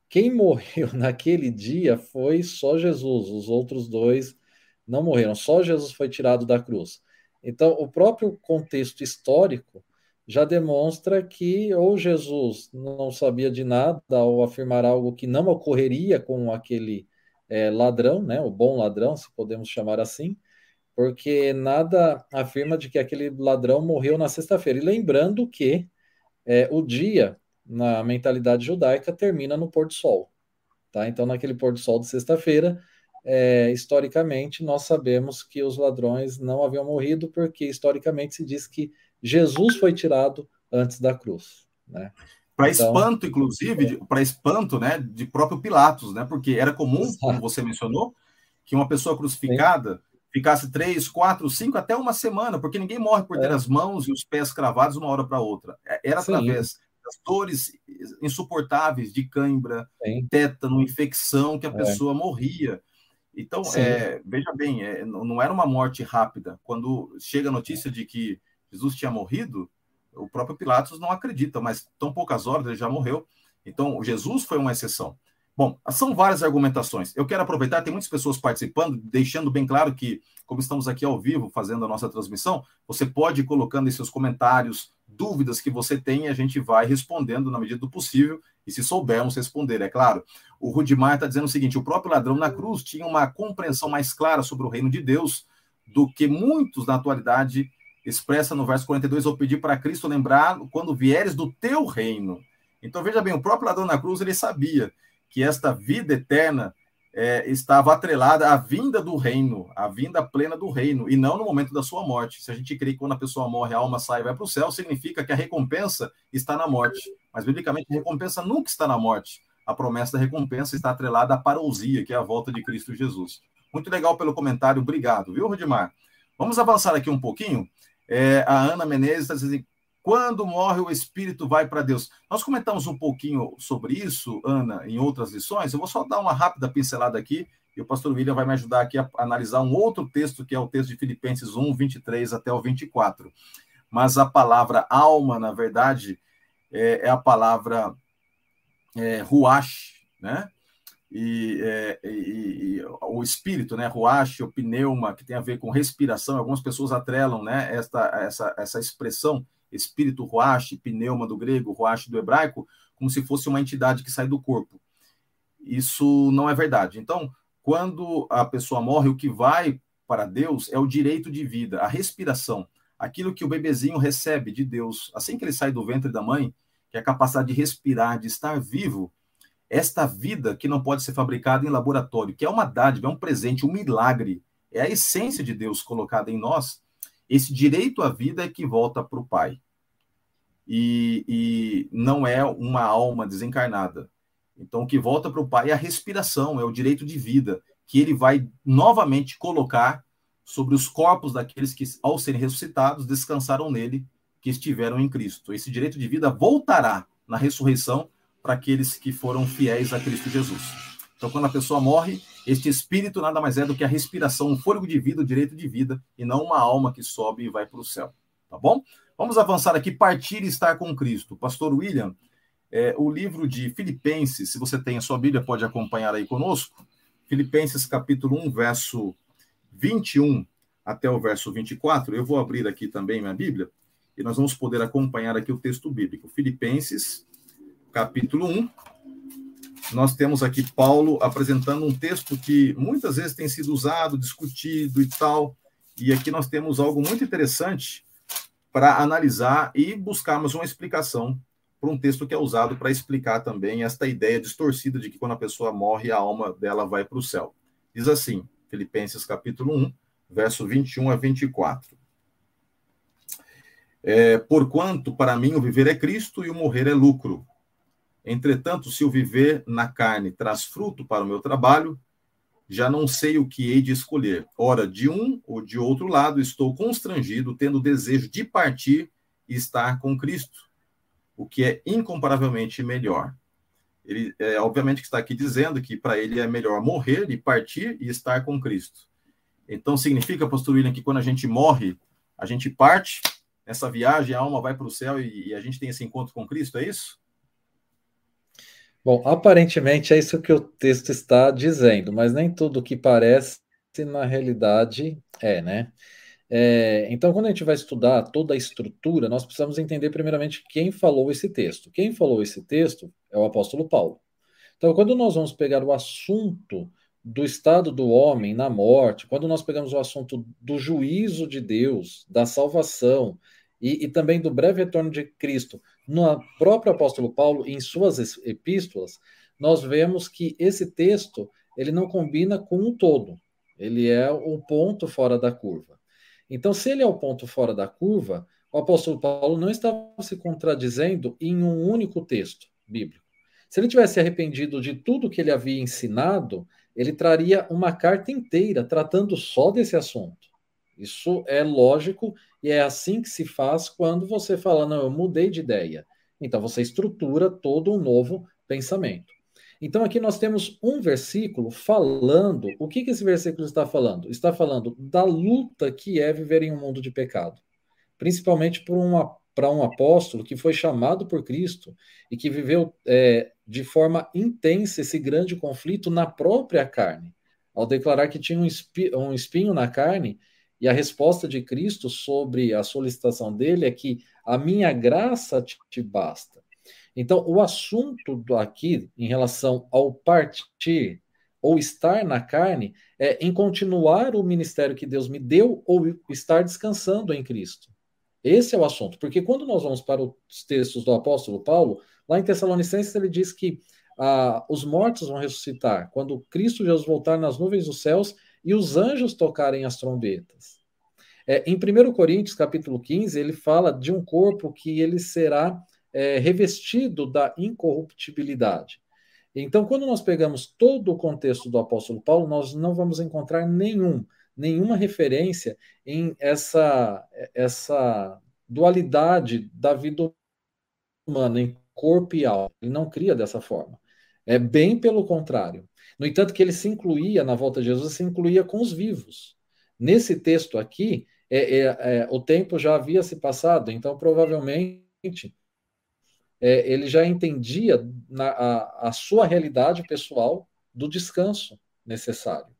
Quem morreu naquele dia foi só Jesus, os outros dois não morreram, só Jesus foi tirado da cruz. Então, o próprio contexto histórico já demonstra que ou Jesus não sabia de nada ou afirmar algo que não ocorreria com aquele é, ladrão, né, o bom ladrão, se podemos chamar assim, porque nada afirma de que aquele ladrão morreu na sexta-feira. E lembrando que é, o dia, na mentalidade judaica, termina no pôr do sol. Tá? Então, naquele pôr do sol de sexta-feira, é, historicamente, nós sabemos que os ladrões não haviam morrido, porque historicamente se diz que Jesus foi tirado antes da cruz. Né? Para então, espanto, inclusive, para espanto, né, de próprio Pilatos, né, porque era comum, exato. como você mencionou, que uma pessoa crucificada Sim. ficasse três, quatro, cinco, até uma semana, porque ninguém morre por ter é. as mãos e os pés cravados uma hora para outra. É, era Sim. através das dores insuportáveis de cãibra, Sim. tétano, infecção, que a é. pessoa morria. Então, é, veja bem, é, não era uma morte rápida. Quando chega a notícia de que Jesus tinha morrido, o próprio Pilatos não acredita, mas tão poucas horas ele já morreu. Então, Jesus foi uma exceção. Bom, são várias argumentações. Eu quero aproveitar, tem muitas pessoas participando, deixando bem claro que, como estamos aqui ao vivo fazendo a nossa transmissão, você pode ir colocando em seus comentários dúvidas que você tem e a gente vai respondendo na medida do possível e se soubermos responder, é claro. O Rudimar está dizendo o seguinte: o próprio ladrão na cruz tinha uma compreensão mais clara sobre o reino de Deus do que muitos na atualidade expressa no verso 42, ou pedir para Cristo lembrar quando vieres do teu reino. Então veja bem, o próprio ladrão na cruz ele sabia que esta vida eterna é, estava atrelada à vinda do reino, à vinda plena do reino, e não no momento da sua morte. Se a gente crê que quando a pessoa morre, a alma sai e vai para o céu, significa que a recompensa está na morte. Mas, biblicamente, a recompensa nunca está na morte. A promessa da recompensa está atrelada à parousia, que é a volta de Cristo Jesus. Muito legal pelo comentário, obrigado, viu, Rodimar? Vamos avançar aqui um pouquinho. É, a Ana Menezes está dizendo quando morre, o espírito vai para Deus. Nós comentamos um pouquinho sobre isso, Ana, em outras lições. Eu vou só dar uma rápida pincelada aqui, e o pastor William vai me ajudar aqui a analisar um outro texto, que é o texto de Filipenses 1, 23 até o 24. Mas a palavra alma, na verdade, é, é a palavra é, ruach, né? E, é, e, e, o espírito, né, ruach, o pneuma, que tem a ver com respiração, algumas pessoas atrelam, né, esta, essa, essa expressão espírito ruach, pneuma do grego, ruach do hebraico, como se fosse uma entidade que sai do corpo. Isso não é verdade. Então, quando a pessoa morre, o que vai para Deus é o direito de vida, a respiração, aquilo que o bebezinho recebe de Deus, assim que ele sai do ventre da mãe, que é a capacidade de respirar, de estar vivo, esta vida que não pode ser fabricada em laboratório, que é uma dádiva, é um presente, um milagre, é a essência de Deus colocada em nós, esse direito à vida é que volta para o Pai. E, e, não é uma alma desencarnada. Então, o que volta para o Pai é a respiração, é o direito de vida, que ele vai novamente colocar sobre os corpos daqueles que, ao serem ressuscitados, descansaram nele, que estiveram em Cristo. Esse direito de vida voltará na ressurreição para aqueles que foram fiéis a Cristo Jesus. Então, quando a pessoa morre, este espírito nada mais é do que a respiração, um fôlego de vida, o direito de vida, e não uma alma que sobe e vai para o céu. Tá bom? Vamos avançar aqui, partir e estar com Cristo. Pastor William, é, o livro de Filipenses, se você tem a sua Bíblia, pode acompanhar aí conosco. Filipenses capítulo 1, verso 21 até o verso 24. Eu vou abrir aqui também minha Bíblia e nós vamos poder acompanhar aqui o texto bíblico. Filipenses capítulo 1, nós temos aqui Paulo apresentando um texto que muitas vezes tem sido usado, discutido e tal. E aqui nós temos algo muito interessante para analisar e buscarmos uma explicação para um texto que é usado para explicar também esta ideia distorcida de que quando a pessoa morre, a alma dela vai para o céu. Diz assim, Filipenses capítulo 1, verso 21 a 24. É, Porquanto para mim o viver é Cristo e o morrer é lucro. Entretanto, se o viver na carne traz fruto para o meu trabalho, já não sei o que hei de escolher. Ora, de um ou de outro lado, estou constrangido, tendo desejo de partir e estar com Cristo, o que é incomparavelmente melhor. Ele, é, obviamente, que está aqui dizendo que para ele é melhor morrer e partir e estar com Cristo. Então, significa, pastor William, que quando a gente morre, a gente parte, nessa viagem, a alma vai para o céu e, e a gente tem esse encontro com Cristo, é isso? Bom, aparentemente é isso que o texto está dizendo, mas nem tudo que parece na realidade é, né? É, então, quando a gente vai estudar toda a estrutura, nós precisamos entender primeiramente quem falou esse texto. Quem falou esse texto é o apóstolo Paulo. Então, quando nós vamos pegar o assunto do estado do homem na morte, quando nós pegamos o assunto do juízo de Deus, da salvação e, e também do breve retorno de Cristo, no próprio apóstolo Paulo, em suas epístolas, nós vemos que esse texto ele não combina com o todo. Ele é um ponto fora da curva. Então, se ele é o ponto fora da curva, o apóstolo Paulo não estava se contradizendo em um único texto bíblico. Se ele tivesse arrependido de tudo que ele havia ensinado, ele traria uma carta inteira tratando só desse assunto. Isso é lógico e é assim que se faz quando você fala, não, eu mudei de ideia. Então você estrutura todo um novo pensamento. Então aqui nós temos um versículo falando, o que, que esse versículo está falando? Está falando da luta que é viver em um mundo de pecado, principalmente para um apóstolo que foi chamado por Cristo e que viveu é, de forma intensa esse grande conflito na própria carne, ao declarar que tinha um espinho na carne, e a resposta de Cristo sobre a solicitação dele é que a minha graça te basta. Então, o assunto aqui, em relação ao partir ou estar na carne, é em continuar o ministério que Deus me deu ou estar descansando em Cristo. Esse é o assunto, porque quando nós vamos para os textos do apóstolo Paulo, lá em Tessalonicenses ele diz que ah, os mortos vão ressuscitar quando Cristo Jesus voltar nas nuvens dos céus e os anjos tocarem as trombetas. É, em 1 Coríntios, capítulo 15, ele fala de um corpo que ele será é, revestido da incorruptibilidade. Então, quando nós pegamos todo o contexto do apóstolo Paulo, nós não vamos encontrar nenhum, nenhuma referência em essa, essa dualidade da vida humana em corpo e alma. Ele não cria dessa forma. É bem pelo contrário. No entanto, que ele se incluía na volta de Jesus, se incluía com os vivos. Nesse texto aqui, é, é, é, o tempo já havia se passado, então provavelmente é, ele já entendia na, a, a, sua realidade pessoal do descanso necessário.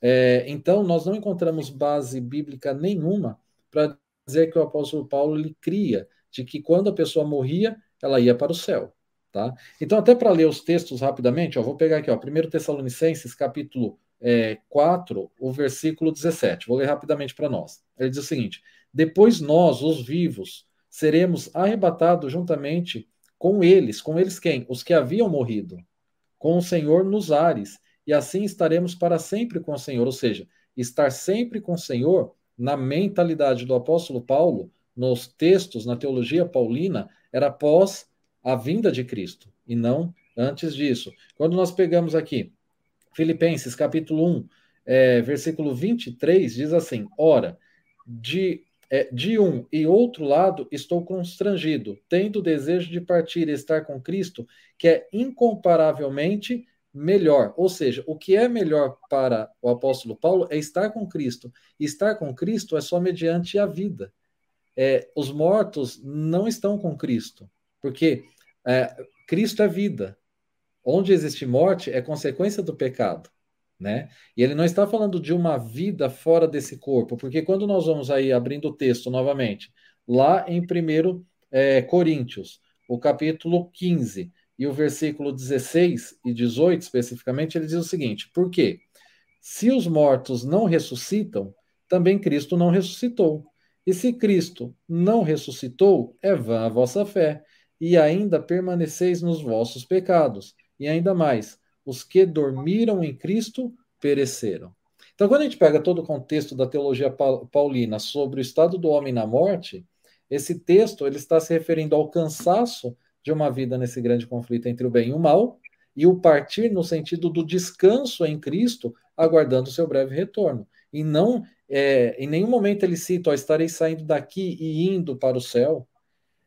É, então, nós não encontramos base bíblica nenhuma para dizer que o apóstolo Paulo ele cria de que quando a pessoa morria, ela ia para o céu. Tá? Então, até para ler os textos rapidamente, ó, vou pegar aqui, ó, 1 Tessalonicenses, capítulo é, 4, o versículo 17. Vou ler rapidamente para nós. Ele diz o seguinte: Depois nós, os vivos, seremos arrebatados juntamente com eles, com eles quem? Os que haviam morrido, com o Senhor nos ares, e assim estaremos para sempre com o Senhor. Ou seja, estar sempre com o Senhor, na mentalidade do apóstolo Paulo, nos textos, na teologia paulina, era após a vinda de Cristo, e não antes disso. Quando nós pegamos aqui Filipenses capítulo 1, é, versículo 23, diz assim: Ora, de é, de um e outro lado estou constrangido, tendo o desejo de partir e estar com Cristo, que é incomparavelmente melhor. Ou seja, o que é melhor para o apóstolo Paulo é estar com Cristo. Estar com Cristo é só mediante a vida. É, os mortos não estão com Cristo, porque é, Cristo é vida. Onde existe morte é consequência do pecado né? E ele não está falando de uma vida fora desse corpo, porque quando nós vamos aí abrindo o texto novamente, lá em 1 é, Coríntios, o capítulo 15 e o versículo 16 e 18 especificamente, ele diz o seguinte: por quê? Se os mortos não ressuscitam, também Cristo não ressuscitou. E se Cristo não ressuscitou, é vã a vossa fé, e ainda permaneceis nos vossos pecados. E ainda mais, os que dormiram em Cristo pereceram. Então, quando a gente pega todo o contexto da teologia paulina sobre o estado do homem na morte, esse texto ele está se referindo ao cansaço de uma vida nesse grande conflito entre o bem e o mal, e o partir no sentido do descanso em Cristo, aguardando o seu breve retorno. E não, é, em nenhum momento ele cita, ó, estarei saindo daqui e indo para o céu.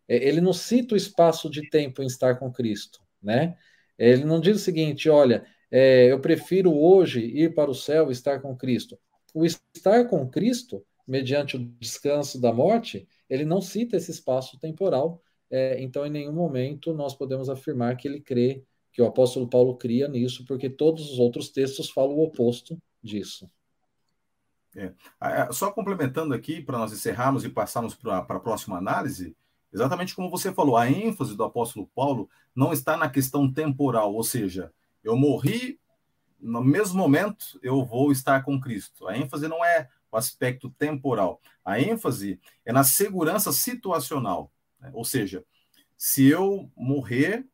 É, ele não cita o espaço de tempo em estar com Cristo, né? Ele não diz o seguinte: olha, é, eu prefiro hoje ir para o céu e estar com Cristo. O estar com Cristo, mediante o descanso da morte, ele não cita esse espaço temporal. É, então, em nenhum momento nós podemos afirmar que ele crê, que o apóstolo Paulo cria nisso, porque todos os outros textos falam o oposto disso. É. Só complementando aqui, para nós encerrarmos e passarmos para a próxima análise, Exatamente como você falou, a ênfase do apóstolo Paulo não está na questão temporal, ou seja, eu morri, no mesmo momento eu vou estar com Cristo. A ênfase não é o aspecto temporal, a ênfase é na segurança situacional, né? ou seja, se eu morrer,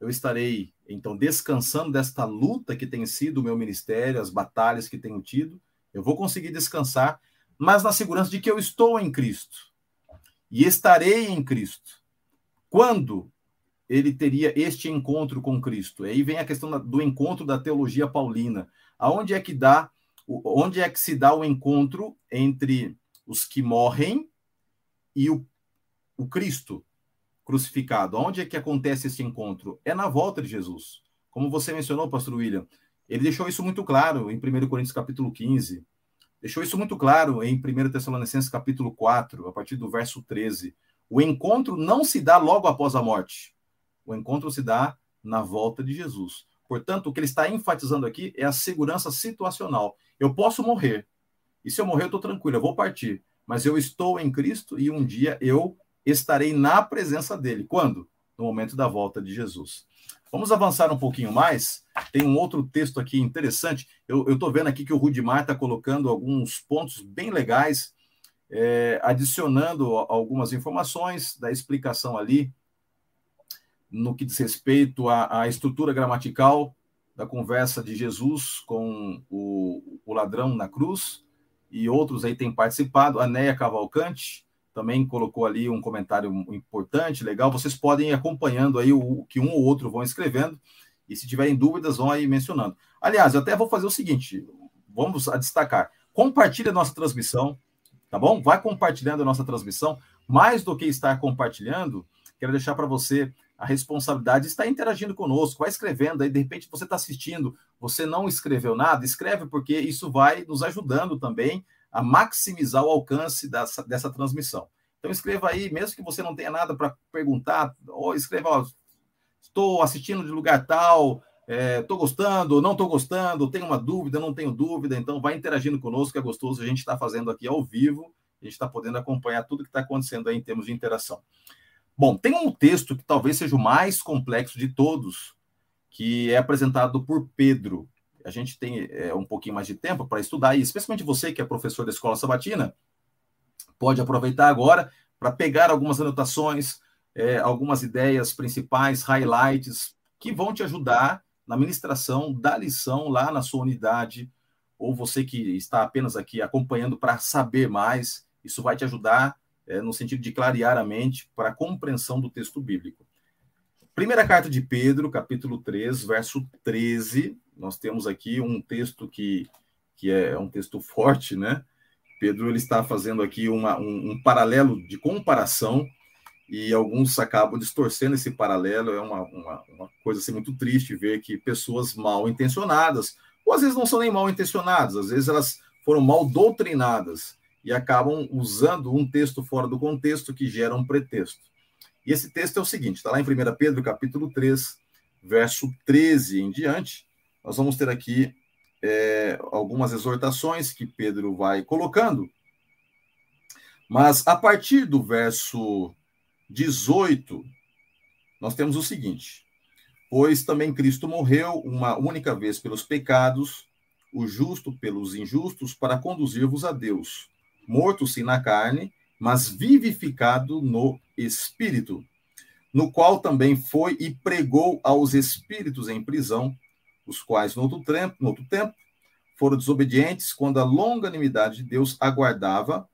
eu estarei então descansando desta luta que tem sido o meu ministério, as batalhas que tenho tido, eu vou conseguir descansar, mas na segurança de que eu estou em Cristo e estarei em Cristo. Quando ele teria este encontro com Cristo? Aí vem a questão do encontro da teologia paulina. Aonde é que dá, onde é que se dá o encontro entre os que morrem e o, o Cristo crucificado? Onde é que acontece esse encontro? É na volta de Jesus. como você mencionou, pastor William, ele deixou isso muito claro em 1 Coríntios capítulo 15, deixou isso muito claro em 1 Tessalonicenses capítulo 4, a partir do verso 13. O encontro não se dá logo após a morte. O encontro se dá na volta de Jesus. Portanto, o que ele está enfatizando aqui é a segurança situacional. Eu posso morrer. E se eu morrer, eu estou tranquilo, eu vou partir. Mas eu estou em Cristo e um dia eu estarei na presença dele. Quando? No momento da volta de Jesus. Vamos avançar um pouquinho mais. Tem um outro texto aqui interessante. Eu estou vendo aqui que o Rudimar está colocando alguns pontos bem legais, é, adicionando algumas informações da explicação ali no que diz respeito à, à estrutura gramatical da conversa de Jesus com o, o, ladrão na cruz, e outros aí têm participado. A Neia Cavalcante também colocou ali um comentário importante, legal. Vocês podem ir acompanhando aí o, o que um ou outro vão escrevendo, e se tiverem dúvidas, vão aí mencionando. Aliás, eu até vou fazer o seguinte: vamos a destacar. Compartilhe a nossa transmissão, tá bom? Vai compartilhando a nossa transmissão. Mais do que estar compartilhando, quero deixar para você a responsabilidade de estar interagindo conosco, vai escrevendo aí, de repente você está assistindo, você não escreveu nada, escreve porque isso vai nos ajudando também a maximizar o alcance dessa, dessa transmissão. Então escreva aí, mesmo que você não tenha nada para perguntar, ou escreva, ó, estou assistindo de lugar tal, estou é, gostando, não estou gostando, tenho uma dúvida, não tenho dúvida, então vai interagindo conosco, que é gostoso, a gente está fazendo aqui ao vivo, a gente está podendo acompanhar tudo que está acontecendo aí em termos de interação. Bom, tem um texto que talvez seja o mais complexo de todos, que é apresentado por Pedro. A gente tem é, um pouquinho mais de tempo para estudar, e especialmente você que é professor da escola sabatina, pode aproveitar agora para pegar algumas anotações, é, algumas ideias principais, highlights, que vão te ajudar na ministração da lição lá na sua unidade, ou você que está apenas aqui acompanhando para saber mais, isso vai te ajudar é, no sentido de clarear a mente para a compreensão do texto bíblico. Primeira carta de Pedro, capítulo 3, verso 13, nós temos aqui um texto que, que é um texto forte, né? Pedro ele está fazendo aqui uma, um, um paralelo de comparação e alguns acabam distorcendo esse paralelo. É uma, uma, uma, coisa assim, muito triste ver que pessoas mal intencionadas, ou às vezes não são nem mal intencionadas, às vezes elas foram mal doutrinadas e acabam usando um texto fora do contexto que gera um pretexto. E esse texto é o seguinte, está lá em 1 Pedro, capítulo 3, verso 13 em diante. Nós vamos ter aqui é, algumas exortações que Pedro vai colocando. Mas a partir do verso 18, nós temos o seguinte: Pois também Cristo morreu uma única vez pelos pecados, o justo pelos injustos, para conduzir-vos a Deus morto sim na carne, mas vivificado no espírito, no qual também foi e pregou aos espíritos em prisão, os quais no outro tempo, no outro tempo foram desobedientes quando a longanimidade de Deus aguardava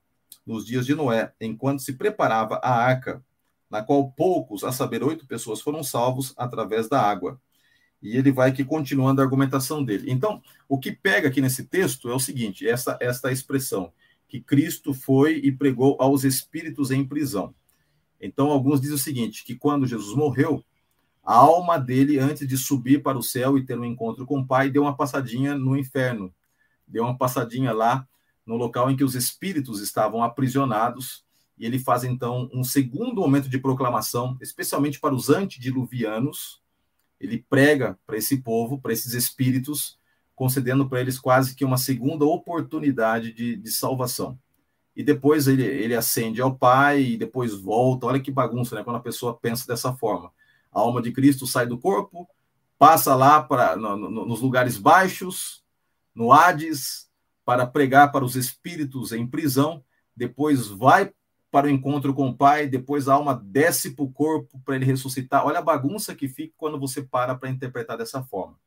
nos dias de Noé, enquanto se preparava a arca, na qual poucos, a saber, oito pessoas foram salvos através da água. E ele vai aqui continuando a argumentação dele. Então, o que pega aqui nesse texto é o seguinte: essa, esta expressão, que Cristo foi e pregou aos espíritos em prisão. Então, alguns dizem o seguinte: que quando Jesus morreu, a alma dele, antes de subir para o céu e ter um encontro com o Pai, deu uma passadinha no inferno, deu uma passadinha lá no local em que os espíritos estavam aprisionados. E ele faz então um segundo momento de proclamação, especialmente para os antediluvianos. Ele prega para esse povo, para esses espíritos, concedendo para eles quase que uma segunda oportunidade de, de salvação. E depois ele, ele ascende ao Pai e depois volta. Olha que bagunça, né? Quando a pessoa pensa dessa forma. A alma de Cristo sai do corpo, passa lá para no, no, nos lugares baixos, no Hades, para pregar para os espíritos em prisão, depois vai para o encontro com o Pai, depois a alma desce para o corpo para ele ressuscitar. Olha a bagunça que fica quando você para para interpretar dessa forma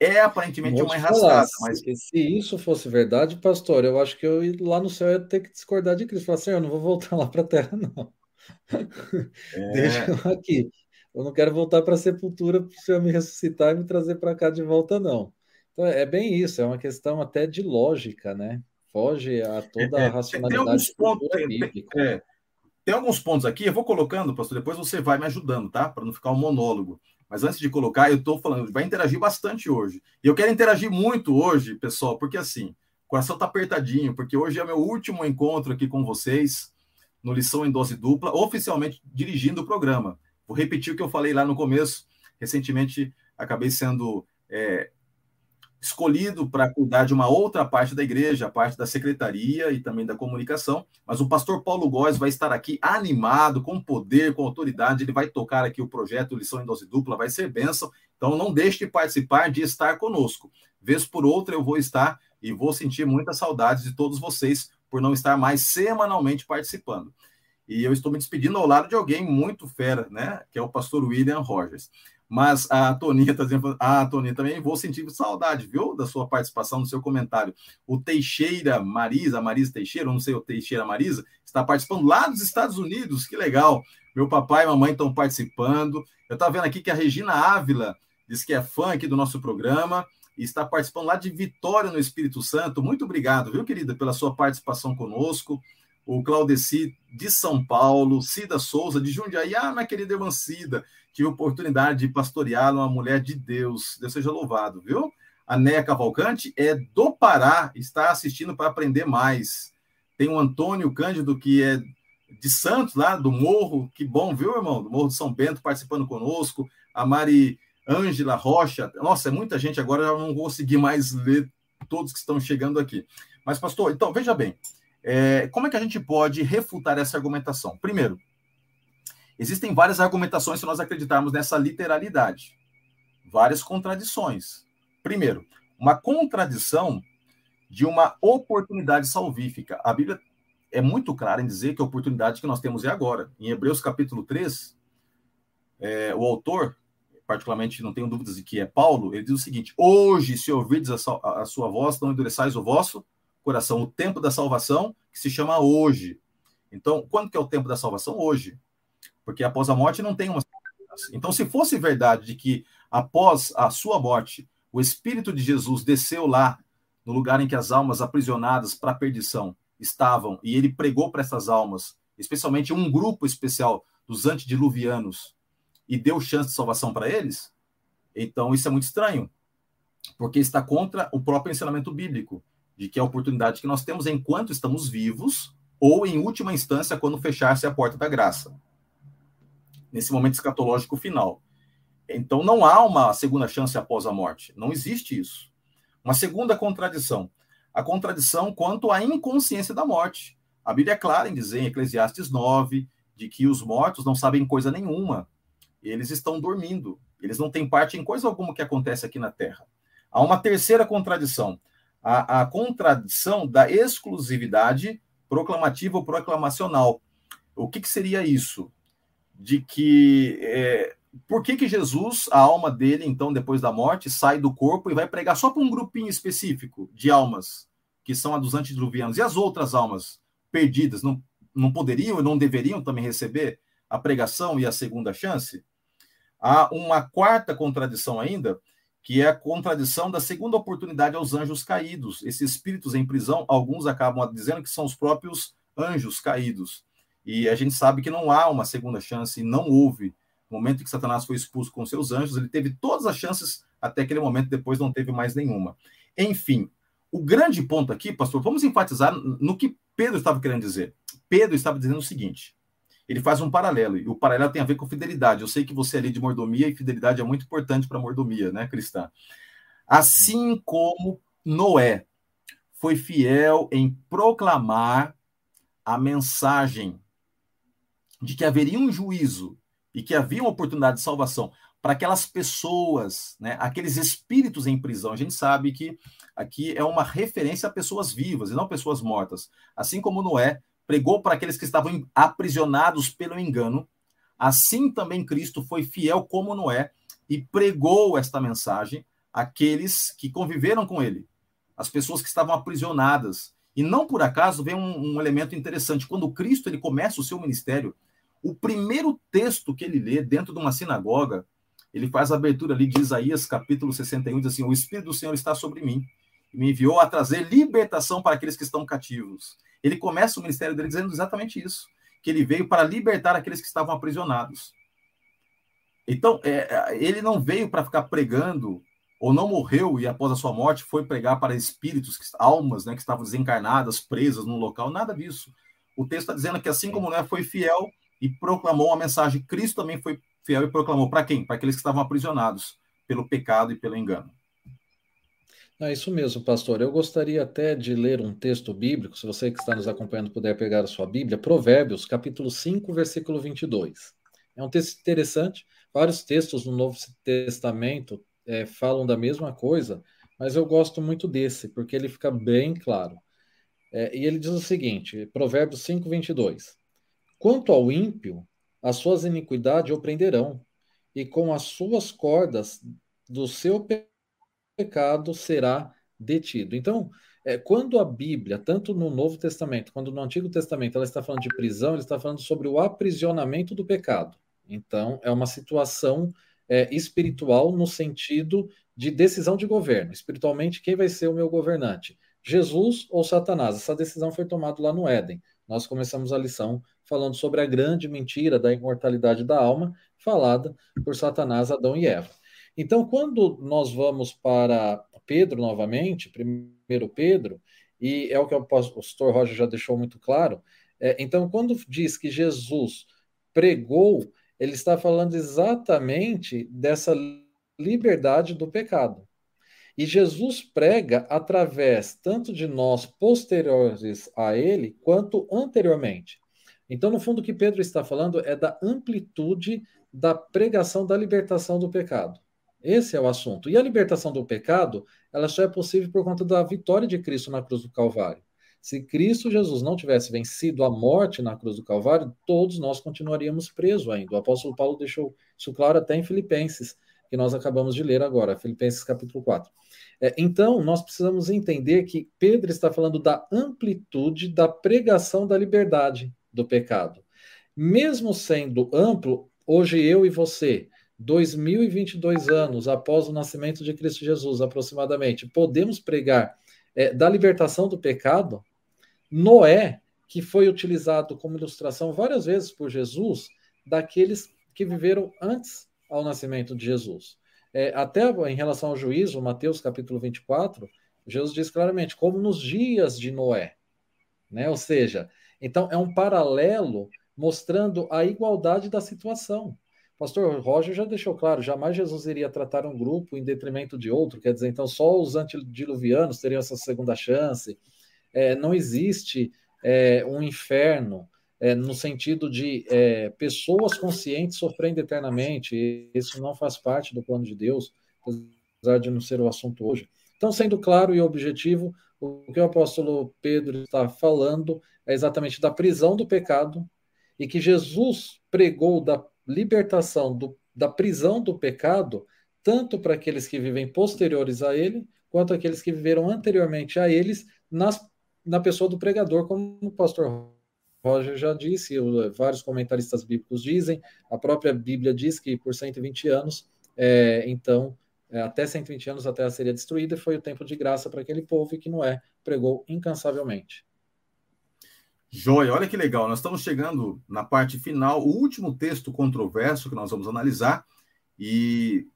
é aparentemente uma enrascada. Mas... Se isso fosse verdade, pastor, eu acho que eu lá no céu ia ter que discordar de Cristo. Falar assim, eu não vou voltar lá para a terra, não. É... Deixa eu aqui. Eu não quero voltar para a sepultura para o Senhor me ressuscitar e me trazer para cá de volta, não. Então é bem isso, é uma questão até de lógica, né? Foge a toda a é, racionalidade tem pontos, bíblica. É, tem alguns pontos aqui, eu vou colocando, pastor, depois você vai me ajudando, tá? Para não ficar um monólogo. Mas antes de colocar, eu estou falando, vai interagir bastante hoje. E eu quero interagir muito hoje, pessoal, porque assim, o coração está apertadinho, porque hoje é meu último encontro aqui com vocês no Lição em Dose Dupla, oficialmente dirigindo o programa. Vou repetir o que eu falei lá no começo. Recentemente acabei sendo é, escolhido para cuidar de uma outra parte da igreja, a parte da secretaria e também da comunicação. Mas o pastor Paulo Góes vai estar aqui animado, com poder, com autoridade. Ele vai tocar aqui o projeto Lição em Dose Dupla, vai ser bênção. Então não deixe de participar, de estar conosco. Vez por outra eu vou estar e vou sentir muita saudade de todos vocês por não estar mais semanalmente participando. E eu estou me despedindo ao lado de alguém muito fera, né? Que é o pastor William Rogers. Mas a Toninha está dizendo, ah, Toninha, também vou sentir saudade, viu, da sua participação, do seu comentário. O Teixeira Marisa, Marisa Teixeira, não sei, o Teixeira Marisa, está participando lá dos Estados Unidos, que legal. Meu papai e mamãe estão participando. Eu estava vendo aqui que a Regina Ávila diz que é fã aqui do nosso programa e está participando lá de Vitória no Espírito Santo. Muito obrigado, viu, querida, pela sua participação conosco. O Claudeci de São Paulo, Cida Souza de Jundiaí. Ah, minha querida irmã Cida, tive a oportunidade de pastorear uma mulher de Deus. Deus seja louvado, viu? A Néia Cavalcante é do Pará, está assistindo para aprender mais. Tem o Antônio Cândido, que é de Santos, lá do Morro. Que bom, viu, irmão? Do Morro de São Bento, participando conosco. A Mari Ângela Rocha. Nossa, é muita gente agora, eu não vou conseguir mais ler todos que estão chegando aqui. Mas, pastor, então, veja bem. É, como é que a gente pode refutar essa argumentação? Primeiro, Existem várias argumentações se nós acreditarmos nessa literalidade. Várias contradições. Primeiro, uma contradição de uma oportunidade salvífica. A Bíblia é muito clara em dizer que a oportunidade que nós temos é agora. Em Hebreus capítulo 3, é, o autor, particularmente não tenho dúvidas de que é Paulo, ele diz o seguinte: Hoje, se ouvides a, a sua voz, não endureçais o vosso coração. O tempo da salvação, que se chama hoje. Então, quando que é o tempo da salvação? Hoje. Porque após a morte não tem uma. Então, se fosse verdade de que após a sua morte, o Espírito de Jesus desceu lá, no lugar em que as almas aprisionadas para a perdição estavam, e ele pregou para essas almas, especialmente um grupo especial dos antediluvianos, e deu chance de salvação para eles, então isso é muito estranho, porque está contra o próprio ensinamento bíblico, de que a oportunidade que nós temos enquanto estamos vivos, ou em última instância, quando fechar-se a porta da graça nesse momento escatológico final. Então não há uma segunda chance após a morte. Não existe isso. Uma segunda contradição. A contradição quanto à inconsciência da morte. A Bíblia é clara em dizer, em Eclesiastes 9, de que os mortos não sabem coisa nenhuma. Eles estão dormindo. Eles não têm parte em coisa alguma que acontece aqui na Terra. Há uma terceira contradição. A, a contradição da exclusividade proclamativa ou proclamacional. O que, que seria isso? de que é, por que, que Jesus, a alma dele, então, depois da morte, sai do corpo e vai pregar só para um grupinho específico de almas, que são a dos antediluvianos, e as outras almas perdidas não, não poderiam e não deveriam também receber a pregação e a segunda chance? Há uma quarta contradição ainda, que é a contradição da segunda oportunidade aos anjos caídos. Esses espíritos em prisão, alguns acabam dizendo que são os próprios anjos caídos. E a gente sabe que não há uma segunda chance, não houve. No momento que Satanás foi expulso com seus anjos, ele teve todas as chances até aquele momento, depois não teve mais nenhuma. Enfim, o grande ponto aqui, pastor, vamos enfatizar no que Pedro estava querendo dizer. Pedro estava dizendo o seguinte: ele faz um paralelo, e o paralelo tem a ver com fidelidade. Eu sei que você é ali de mordomia, e fidelidade é muito importante para a mordomia, né, cristã? Assim como Noé foi fiel em proclamar a mensagem de que haveria um juízo e que havia uma oportunidade de salvação para aquelas pessoas, né, aqueles espíritos em prisão. A gente sabe que aqui é uma referência a pessoas vivas e não pessoas mortas. Assim como Noé pregou para aqueles que estavam aprisionados pelo engano, assim também Cristo foi fiel como Noé e pregou esta mensagem àqueles que conviveram com ele, as pessoas que estavam aprisionadas. E não por acaso vem um, um elemento interessante. Quando Cristo ele começa o seu ministério, o primeiro texto que ele lê dentro de uma sinagoga, ele faz a abertura ali de Isaías, capítulo 61, diz assim: O Espírito do Senhor está sobre mim, e me enviou a trazer libertação para aqueles que estão cativos. Ele começa o ministério dele dizendo exatamente isso: que ele veio para libertar aqueles que estavam aprisionados. Então, é, ele não veio para ficar pregando, ou não morreu e após a sua morte foi pregar para espíritos, almas né, que estavam desencarnadas, presas no local, nada disso. O texto está dizendo que assim como Noé foi fiel e proclamou a mensagem, Cristo também foi fiel e proclamou para quem? Para aqueles que estavam aprisionados pelo pecado e pelo engano. É isso mesmo, pastor. Eu gostaria até de ler um texto bíblico, se você que está nos acompanhando puder pegar a sua Bíblia, Provérbios, capítulo 5, versículo 22. É um texto interessante, vários textos no Novo Testamento é, falam da mesma coisa, mas eu gosto muito desse, porque ele fica bem claro. É, e ele diz o seguinte, Provérbios 5, 22. Quanto ao ímpio, as suas iniquidades o prenderão, e com as suas cordas do seu pecado, pecado será detido. Então, é, quando a Bíblia, tanto no Novo Testamento quanto no Antigo Testamento, ela está falando de prisão, ela está falando sobre o aprisionamento do pecado. Então, é uma situação é, espiritual no sentido de decisão de governo. Espiritualmente, quem vai ser o meu governante? Jesus ou Satanás? Essa decisão foi tomada lá no Éden. Nós começamos a lição falando sobre a grande mentira da imortalidade da alma, falada por Satanás, Adão e Eva. Então, quando nós vamos para Pedro novamente, primeiro Pedro, e é o que o pastor Roger já deixou muito claro, é, então, quando diz que Jesus pregou, ele está falando exatamente dessa liberdade do pecado. E Jesus prega através tanto de nós posteriores a ele, quanto anteriormente. Então, no fundo, o que Pedro está falando é da amplitude da pregação da libertação do pecado. Esse é o assunto. E a libertação do pecado, ela só é possível por conta da vitória de Cristo na cruz do Calvário. Se Cristo Jesus não tivesse vencido a morte na cruz do Calvário, todos nós continuaríamos presos ainda. O apóstolo Paulo deixou isso claro até em Filipenses, que nós acabamos de ler agora, Filipenses capítulo 4. É, então, nós precisamos entender que Pedro está falando da amplitude da pregação da liberdade do pecado. Mesmo sendo amplo, hoje eu e você, 2022 anos após o nascimento de Cristo Jesus, aproximadamente, podemos pregar é, da libertação do pecado, Noé, que foi utilizado como ilustração várias vezes por Jesus, daqueles que viveram antes ao nascimento de Jesus. É, até em relação ao juízo, Mateus capítulo 24, Jesus diz claramente, como nos dias de Noé. Né? Ou seja, então é um paralelo mostrando a igualdade da situação. Pastor Roger já deixou claro, jamais Jesus iria tratar um grupo em detrimento de outro, quer dizer, então só os antediluvianos teriam essa segunda chance. É, não existe é, um inferno é, no sentido de é, pessoas conscientes sofrendo eternamente. Isso não faz parte do plano de Deus, apesar de não ser o assunto hoje. Então, sendo claro e objetivo, o que o apóstolo Pedro está falando é exatamente da prisão do pecado e que Jesus pregou da libertação do, da prisão do pecado, tanto para aqueles que vivem posteriores a ele, quanto aqueles que viveram anteriormente a eles, nas, na pessoa do pregador, como o pastor Roger já disse, vários comentaristas bíblicos dizem, a própria Bíblia diz que por 120 anos, é, então, é, até 120 anos a terra seria destruída, e foi o tempo de graça para aquele povo que Noé pregou incansavelmente. Joia, olha que legal. Nós estamos chegando na parte final, o último texto controverso que nós vamos analisar e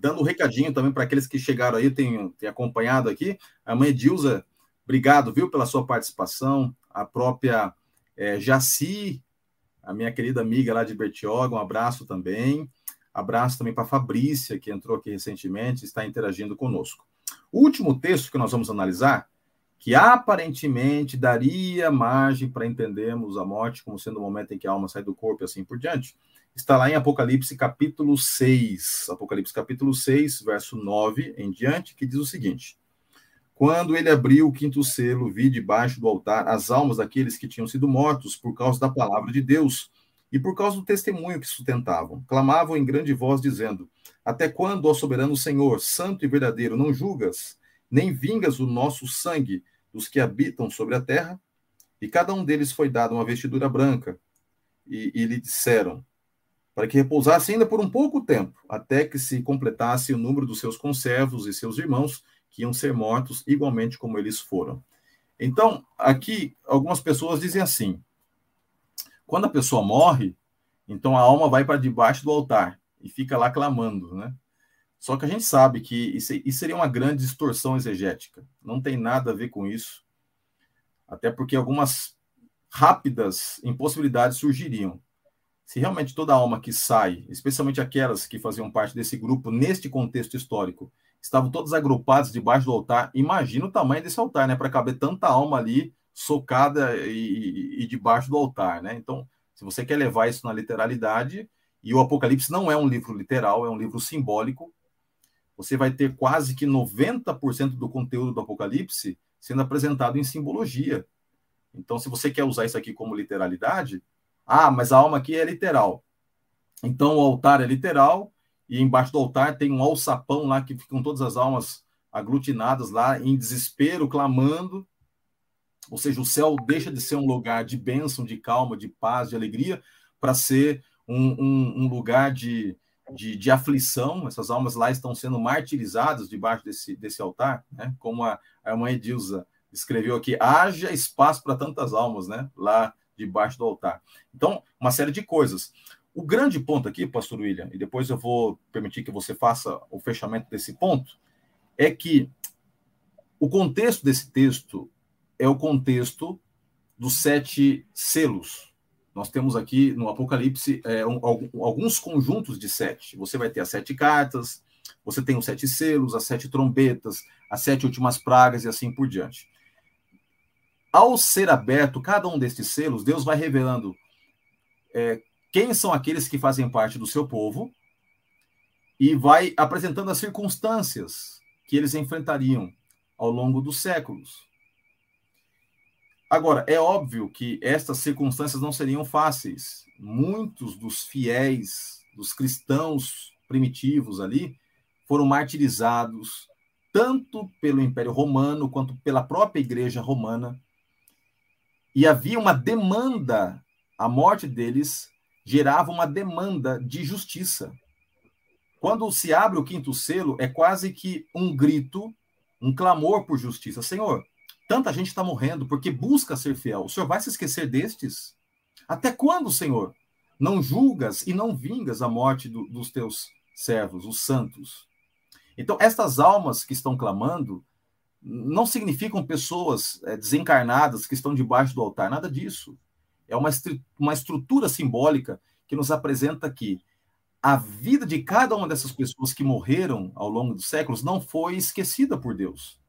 dando um recadinho também para aqueles que chegaram aí, tem, tem acompanhado aqui. A mãe Dilza, obrigado, viu, pela sua participação. A própria é, Jaci, a minha querida amiga lá de Bertioga, um abraço também. Abraço também para a Fabrícia, que entrou aqui recentemente, está interagindo conosco. O último texto que nós vamos analisar que aparentemente daria margem para entendermos a morte como sendo o momento em que a alma sai do corpo e assim por diante, está lá em Apocalipse capítulo 6. Apocalipse capítulo 6, verso 9 em diante, que diz o seguinte: Quando ele abriu o quinto selo, vi debaixo do altar as almas daqueles que tinham sido mortos por causa da palavra de Deus e por causa do testemunho que sustentavam. Clamavam em grande voz, dizendo: Até quando, ó soberano Senhor, santo e verdadeiro, não julgas? Nem vingas o nosso sangue dos que habitam sobre a terra? E cada um deles foi dado uma vestidura branca, e, e lhe disseram, para que repousasse ainda por um pouco tempo, até que se completasse o número dos seus conservos e seus irmãos, que iam ser mortos igualmente como eles foram. Então, aqui, algumas pessoas dizem assim: quando a pessoa morre, então a alma vai para debaixo do altar. e fica lá clamando, né? Só que a gente sabe que isso, seria uma grande distorção exegética. Não tem nada a ver com isso. Até porque algumas rápidas impossibilidades surgiriam. Se realmente toda alma que sai, especialmente aquelas que faziam parte desse grupo neste contexto histórico, estavam todas agrupadas debaixo do altar, imagina o tamanho desse altar, né? Para caber tanta alma ali socada e, e, debaixo do altar, né? Então, se você quer levar isso na literalidade, e o Apocalipse não é um livro literal, é um livro simbólico, você vai ter quase que 90% do conteúdo do Apocalipse sendo apresentado em simbologia. Então, se você quer usar isso aqui como literalidade, ah, mas a alma aqui é literal. Então, o altar é literal, e embaixo do altar tem um alçapão lá que ficam todas as almas aglutinadas lá em desespero, clamando. Ou seja, o céu deixa de ser um lugar de bênção, de calma, de paz, de alegria, para ser um, um, um lugar de, de, de, aflição. Essas almas lá estão sendo martirizadas debaixo desse, desse altar, né? como a, a irmã Edilza escreveu aqui: haja espaço para tantas almas né? lá debaixo do altar. Então, uma série de coisas. O grande ponto aqui, pastor William, e depois eu vou permitir que você faça o fechamento desse ponto, é que o contexto desse texto é o contexto dos sete selos. Nós temos aqui no Apocalipse é, um, alguns conjuntos de sete. Você vai ter as sete cartas, você tem os sete selos, as sete trombetas, as sete últimas pragas e assim por diante. Ao ser aberto cada um destes selos, Deus vai revelando é, quem são aqueles que fazem parte do seu povo e vai apresentando as circunstâncias que eles enfrentariam ao longo dos séculos. Agora, é óbvio que estas circunstâncias não seriam fáceis. Muitos dos fiéis, dos cristãos primitivos ali, foram martirizados, tanto pelo Império Romano quanto pela própria Igreja Romana. E havia uma demanda, a morte deles gerava uma demanda de justiça. Quando se abre o quinto selo, é quase que um grito, um clamor por justiça. Senhor, tanta gente está morrendo porque busca ser fiel. O Senhor vai se esquecer destes? Até quando, Senhor? Não julgas e não vingas a morte do, dos teus servos, os santos. Então, estas almas que estão clamando não significam pessoas é, desencarnadas que estão debaixo do altar, nada disso é uma, uma estrutura simbólica que nos apresenta que a vida de cada uma dessas pessoas que morreram ao longo dos séculos não foi esquecida por Deus.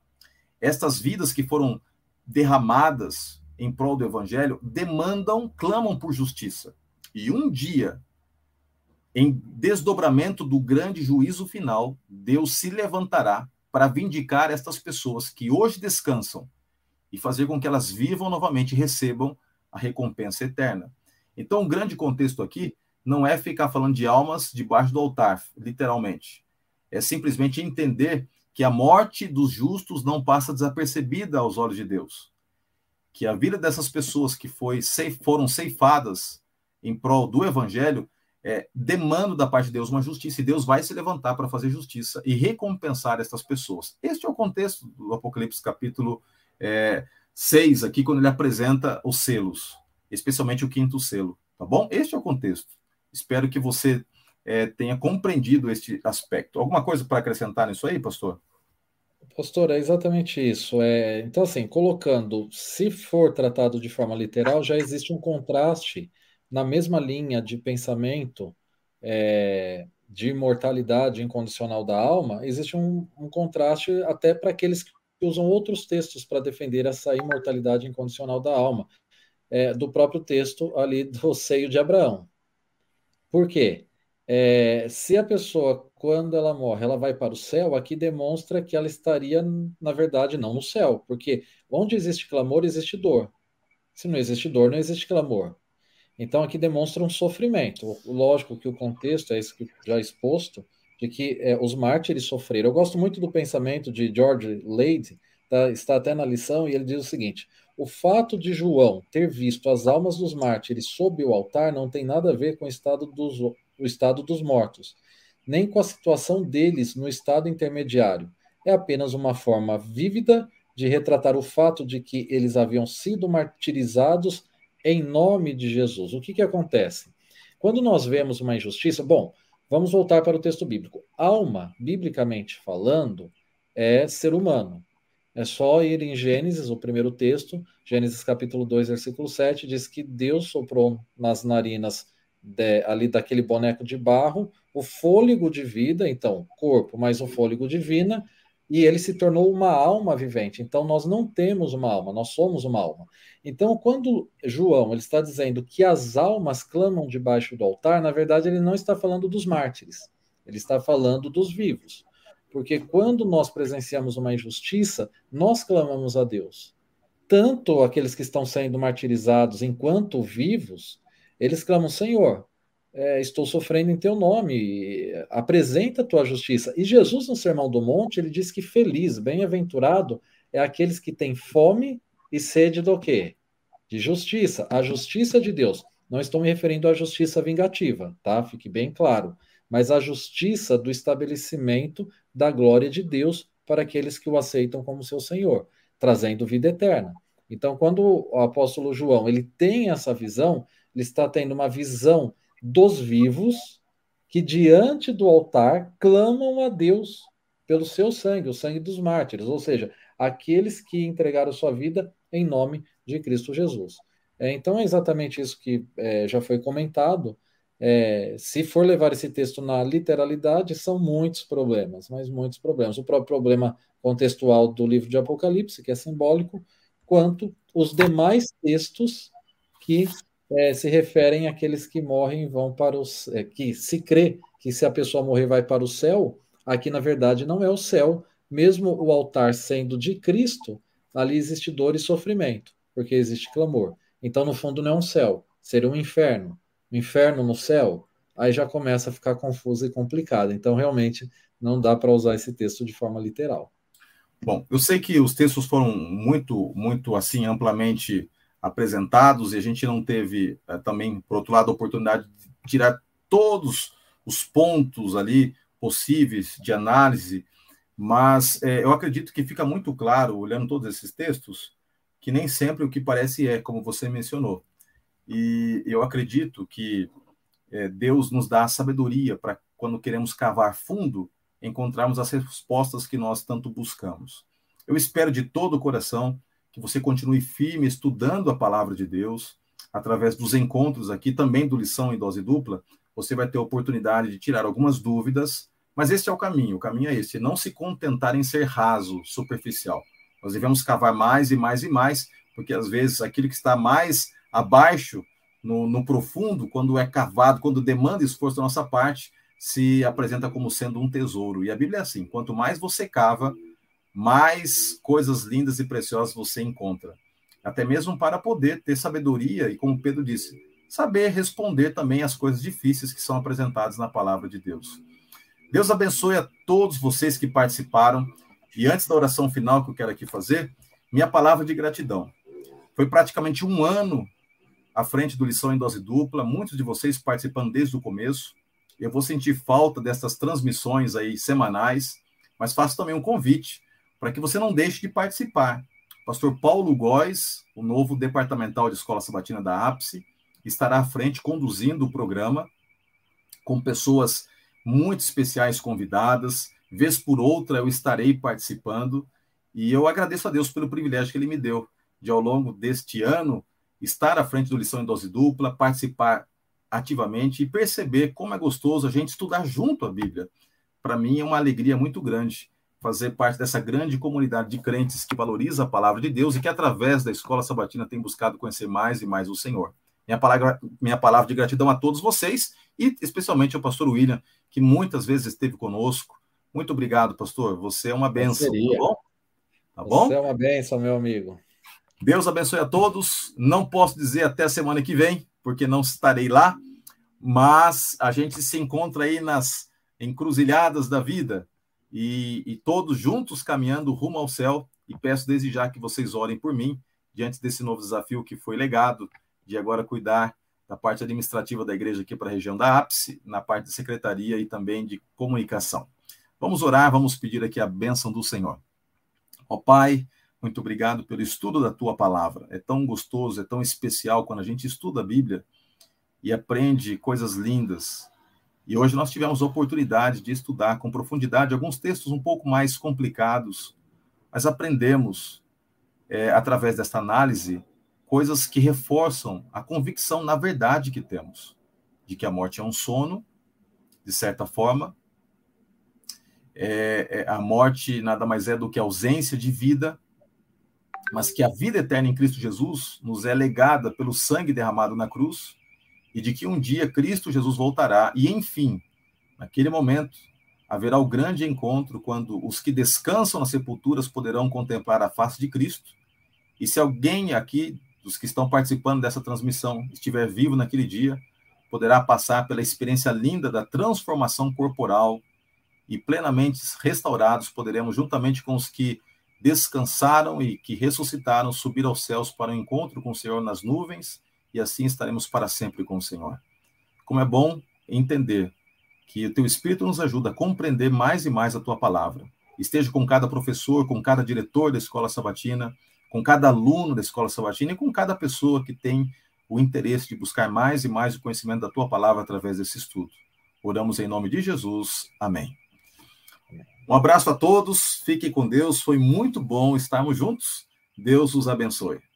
Estas vidas que foram derramadas em prol do evangelho demandam, clamam por justiça. E um dia, em desdobramento do grande juízo final, Deus se levantará para vindicar estas pessoas que hoje descansam e fazer com que elas vivam novamente e recebam a recompensa eterna. Então, o grande contexto aqui não é ficar falando de almas debaixo do altar, literalmente. É simplesmente entender que a morte dos justos não passa desapercebida aos olhos de Deus. Que a vida dessas pessoas que foi, foram ceifadas em prol do evangelho é, demanda da parte de Deus uma justiça, e Deus vai se levantar para fazer justiça e recompensar essas pessoas. Este é o contexto do Apocalipse, capítulo é, 6 aqui, quando ele apresenta os selos, especialmente o quinto selo, tá bom? Este é o contexto. Espero que você é, tenha compreendido este aspecto. Alguma coisa para acrescentar nisso aí, pastor? Pastor, é exatamente isso. É, então, assim, colocando, se for tratado de forma literal, já existe um contraste na mesma linha de pensamento é, de imortalidade incondicional da alma, existe um, um contraste até para aqueles que usam outros textos para defender essa imortalidade incondicional da alma, é, do próprio texto ali do seio de Abraão. Por quê? É, se a pessoa, quando ela morre, ela vai para o céu, aqui demonstra que ela estaria, na verdade, não no céu, porque onde existe clamor, existe dor. Se não existe dor, não existe clamor. Então aqui demonstra um sofrimento. Lógico que o contexto é isso que já exposto, de que é, os mártires sofreram. Eu gosto muito do pensamento de George Lade, tá, está até na lição, e ele diz o seguinte: o fato de João ter visto as almas dos mártires sob o altar não tem nada a ver com o estado dos, o estado dos mortos, nem com a situação deles no estado intermediário. É apenas uma forma vívida de retratar o fato de que eles haviam sido martirizados em nome de Jesus. O que, que acontece? Quando nós vemos uma injustiça, bom, Vamos voltar para o texto bíblico. Alma, biblicamente falando, é ser humano. É só ir em Gênesis, o primeiro texto, Gênesis capítulo 2, versículo 7, diz que Deus soprou nas narinas de, ali daquele boneco de barro o fôlego de vida, então, corpo mais o fôlego de vida, e ele se tornou uma alma vivente. Então, nós não temos uma alma, nós somos uma alma. Então, quando João ele está dizendo que as almas clamam debaixo do altar, na verdade, ele não está falando dos mártires, ele está falando dos vivos. Porque quando nós presenciamos uma injustiça, nós clamamos a Deus. Tanto aqueles que estão sendo martirizados enquanto vivos, eles clamam: Senhor, é, estou sofrendo em teu nome, apresenta a tua justiça. E Jesus, no Sermão do Monte, ele diz que feliz, bem-aventurado é aqueles que têm fome e sede do quê? De justiça, a justiça de Deus. Não estou me referindo à justiça vingativa, tá? Fique bem claro. Mas a justiça do estabelecimento da glória de Deus para aqueles que o aceitam como seu Senhor, trazendo vida eterna. Então, quando o apóstolo João ele tem essa visão, ele está tendo uma visão dos vivos que diante do altar clamam a Deus pelo seu sangue, o sangue dos mártires, ou seja, aqueles que entregaram sua vida em nome de Cristo Jesus. É, então é exatamente isso que é, já foi comentado. É, se for levar esse texto na literalidade, são muitos problemas, mas muitos problemas. O próprio problema contextual do livro de Apocalipse, que é simbólico, quanto os demais textos que é, se referem àqueles que morrem e vão para os. É, que se crê que se a pessoa morrer vai para o céu, aqui na verdade não é o céu, mesmo o altar sendo de Cristo, ali existe dor e sofrimento, porque existe clamor. Então, no fundo, não é um céu, seria um inferno. Um inferno no céu, aí já começa a ficar confuso e complicado. Então, realmente, não dá para usar esse texto de forma literal. Bom, eu sei que os textos foram muito, muito assim, amplamente apresentados e a gente não teve é, também, por outro lado, a oportunidade de tirar todos os pontos ali possíveis de análise, mas é, eu acredito que fica muito claro, olhando todos esses textos, que nem sempre o que parece é, como você mencionou. E eu acredito que é, Deus nos dá a sabedoria para, quando queremos cavar fundo, encontrarmos as respostas que nós tanto buscamos. Eu espero de todo o coração que você continue firme estudando a palavra de Deus, através dos encontros aqui, também do Lição em Dose Dupla, você vai ter a oportunidade de tirar algumas dúvidas, mas esse é o caminho, o caminho é esse, não se contentar em ser raso, superficial. Nós devemos cavar mais e mais e mais, porque às vezes aquilo que está mais abaixo, no, no profundo, quando é cavado, quando demanda esforço da nossa parte, se apresenta como sendo um tesouro. E a Bíblia é assim: quanto mais você cava, mais coisas lindas e preciosas você encontra. Até mesmo para poder ter sabedoria e, como Pedro disse, saber responder também às coisas difíceis que são apresentadas na palavra de Deus. Deus abençoe a todos vocês que participaram. E antes da oração final que eu quero aqui fazer, minha palavra de gratidão. Foi praticamente um ano à frente do Lição em Dose Dupla, muitos de vocês participando desde o começo. Eu vou sentir falta dessas transmissões aí semanais, mas faço também um convite para que você não deixe de participar. Pastor Paulo Góes, o novo departamental de Escola Sabatina da APSE, estará à frente conduzindo o programa com pessoas muito especiais convidadas. Vez por outra eu estarei participando e eu agradeço a Deus pelo privilégio que ele me deu de, ao longo deste ano, estar à frente do Lição em Dose Dupla, participar ativamente e perceber como é gostoso a gente estudar junto a Bíblia. Para mim é uma alegria muito grande fazer parte dessa grande comunidade de crentes que valoriza a palavra de Deus e que, através da escola sabatina, tem buscado conhecer mais e mais o Senhor. Minha palavra, minha palavra de gratidão a todos vocês e especialmente ao pastor William, que muitas vezes esteve conosco. Muito obrigado, pastor. Você é uma benção. Tá bom? Tá bom? Você é uma benção, meu amigo. Deus abençoe a todos. Não posso dizer até a semana que vem, porque não estarei lá, mas a gente se encontra aí nas encruzilhadas da vida e, e todos juntos caminhando rumo ao céu. E peço desde já que vocês orem por mim diante desse novo desafio que foi legado de agora cuidar da parte administrativa da igreja aqui para a região da ápice, na parte de secretaria e também de comunicação. Vamos orar, vamos pedir aqui a bênção do Senhor. Ó Pai, muito obrigado pelo estudo da tua palavra. É tão gostoso, é tão especial quando a gente estuda a Bíblia e aprende coisas lindas E hoje nós tivemos a oportunidade de estudar com profundidade alguns textos um pouco mais complicados, mas aprendemos, é, através desta análise, coisas que reforçam a convicção na verdade que temos, de que a morte é um sono, de certa forma. É, é, a morte nada mais é do que ausência de vida, mas que a vida eterna em Cristo Jesus nos é legada pelo sangue derramado na cruz e de que um dia Cristo Jesus voltará e, enfim, naquele momento, haverá o grande encontro quando os que descansam nas sepulturas poderão contemplar a face de Cristo. E se alguém aqui dos que estão participando dessa transmissão estiver vivo naquele dia, poderá passar pela experiência linda da transformação corporal e plenamente restaurados poderemos, juntamente com os que descansaram e que ressuscitaram, subir aos céus para o encontro com o Senhor nas nuvens e assim estaremos para sempre com o Senhor. Como é bom entender que o teu Espírito nos ajuda a compreender mais e mais a tua palavra. Esteja com cada professor, com cada diretor da escola sabatina, com cada aluno da escola sabatina e com cada pessoa que tem o interesse de buscar mais e mais o conhecimento da tua palavra através desse estudo. Oramos em nome de Jesus. Amém. Um abraço a todos, fiquem com Deus, foi muito bom estarmos juntos. Deus os abençoe.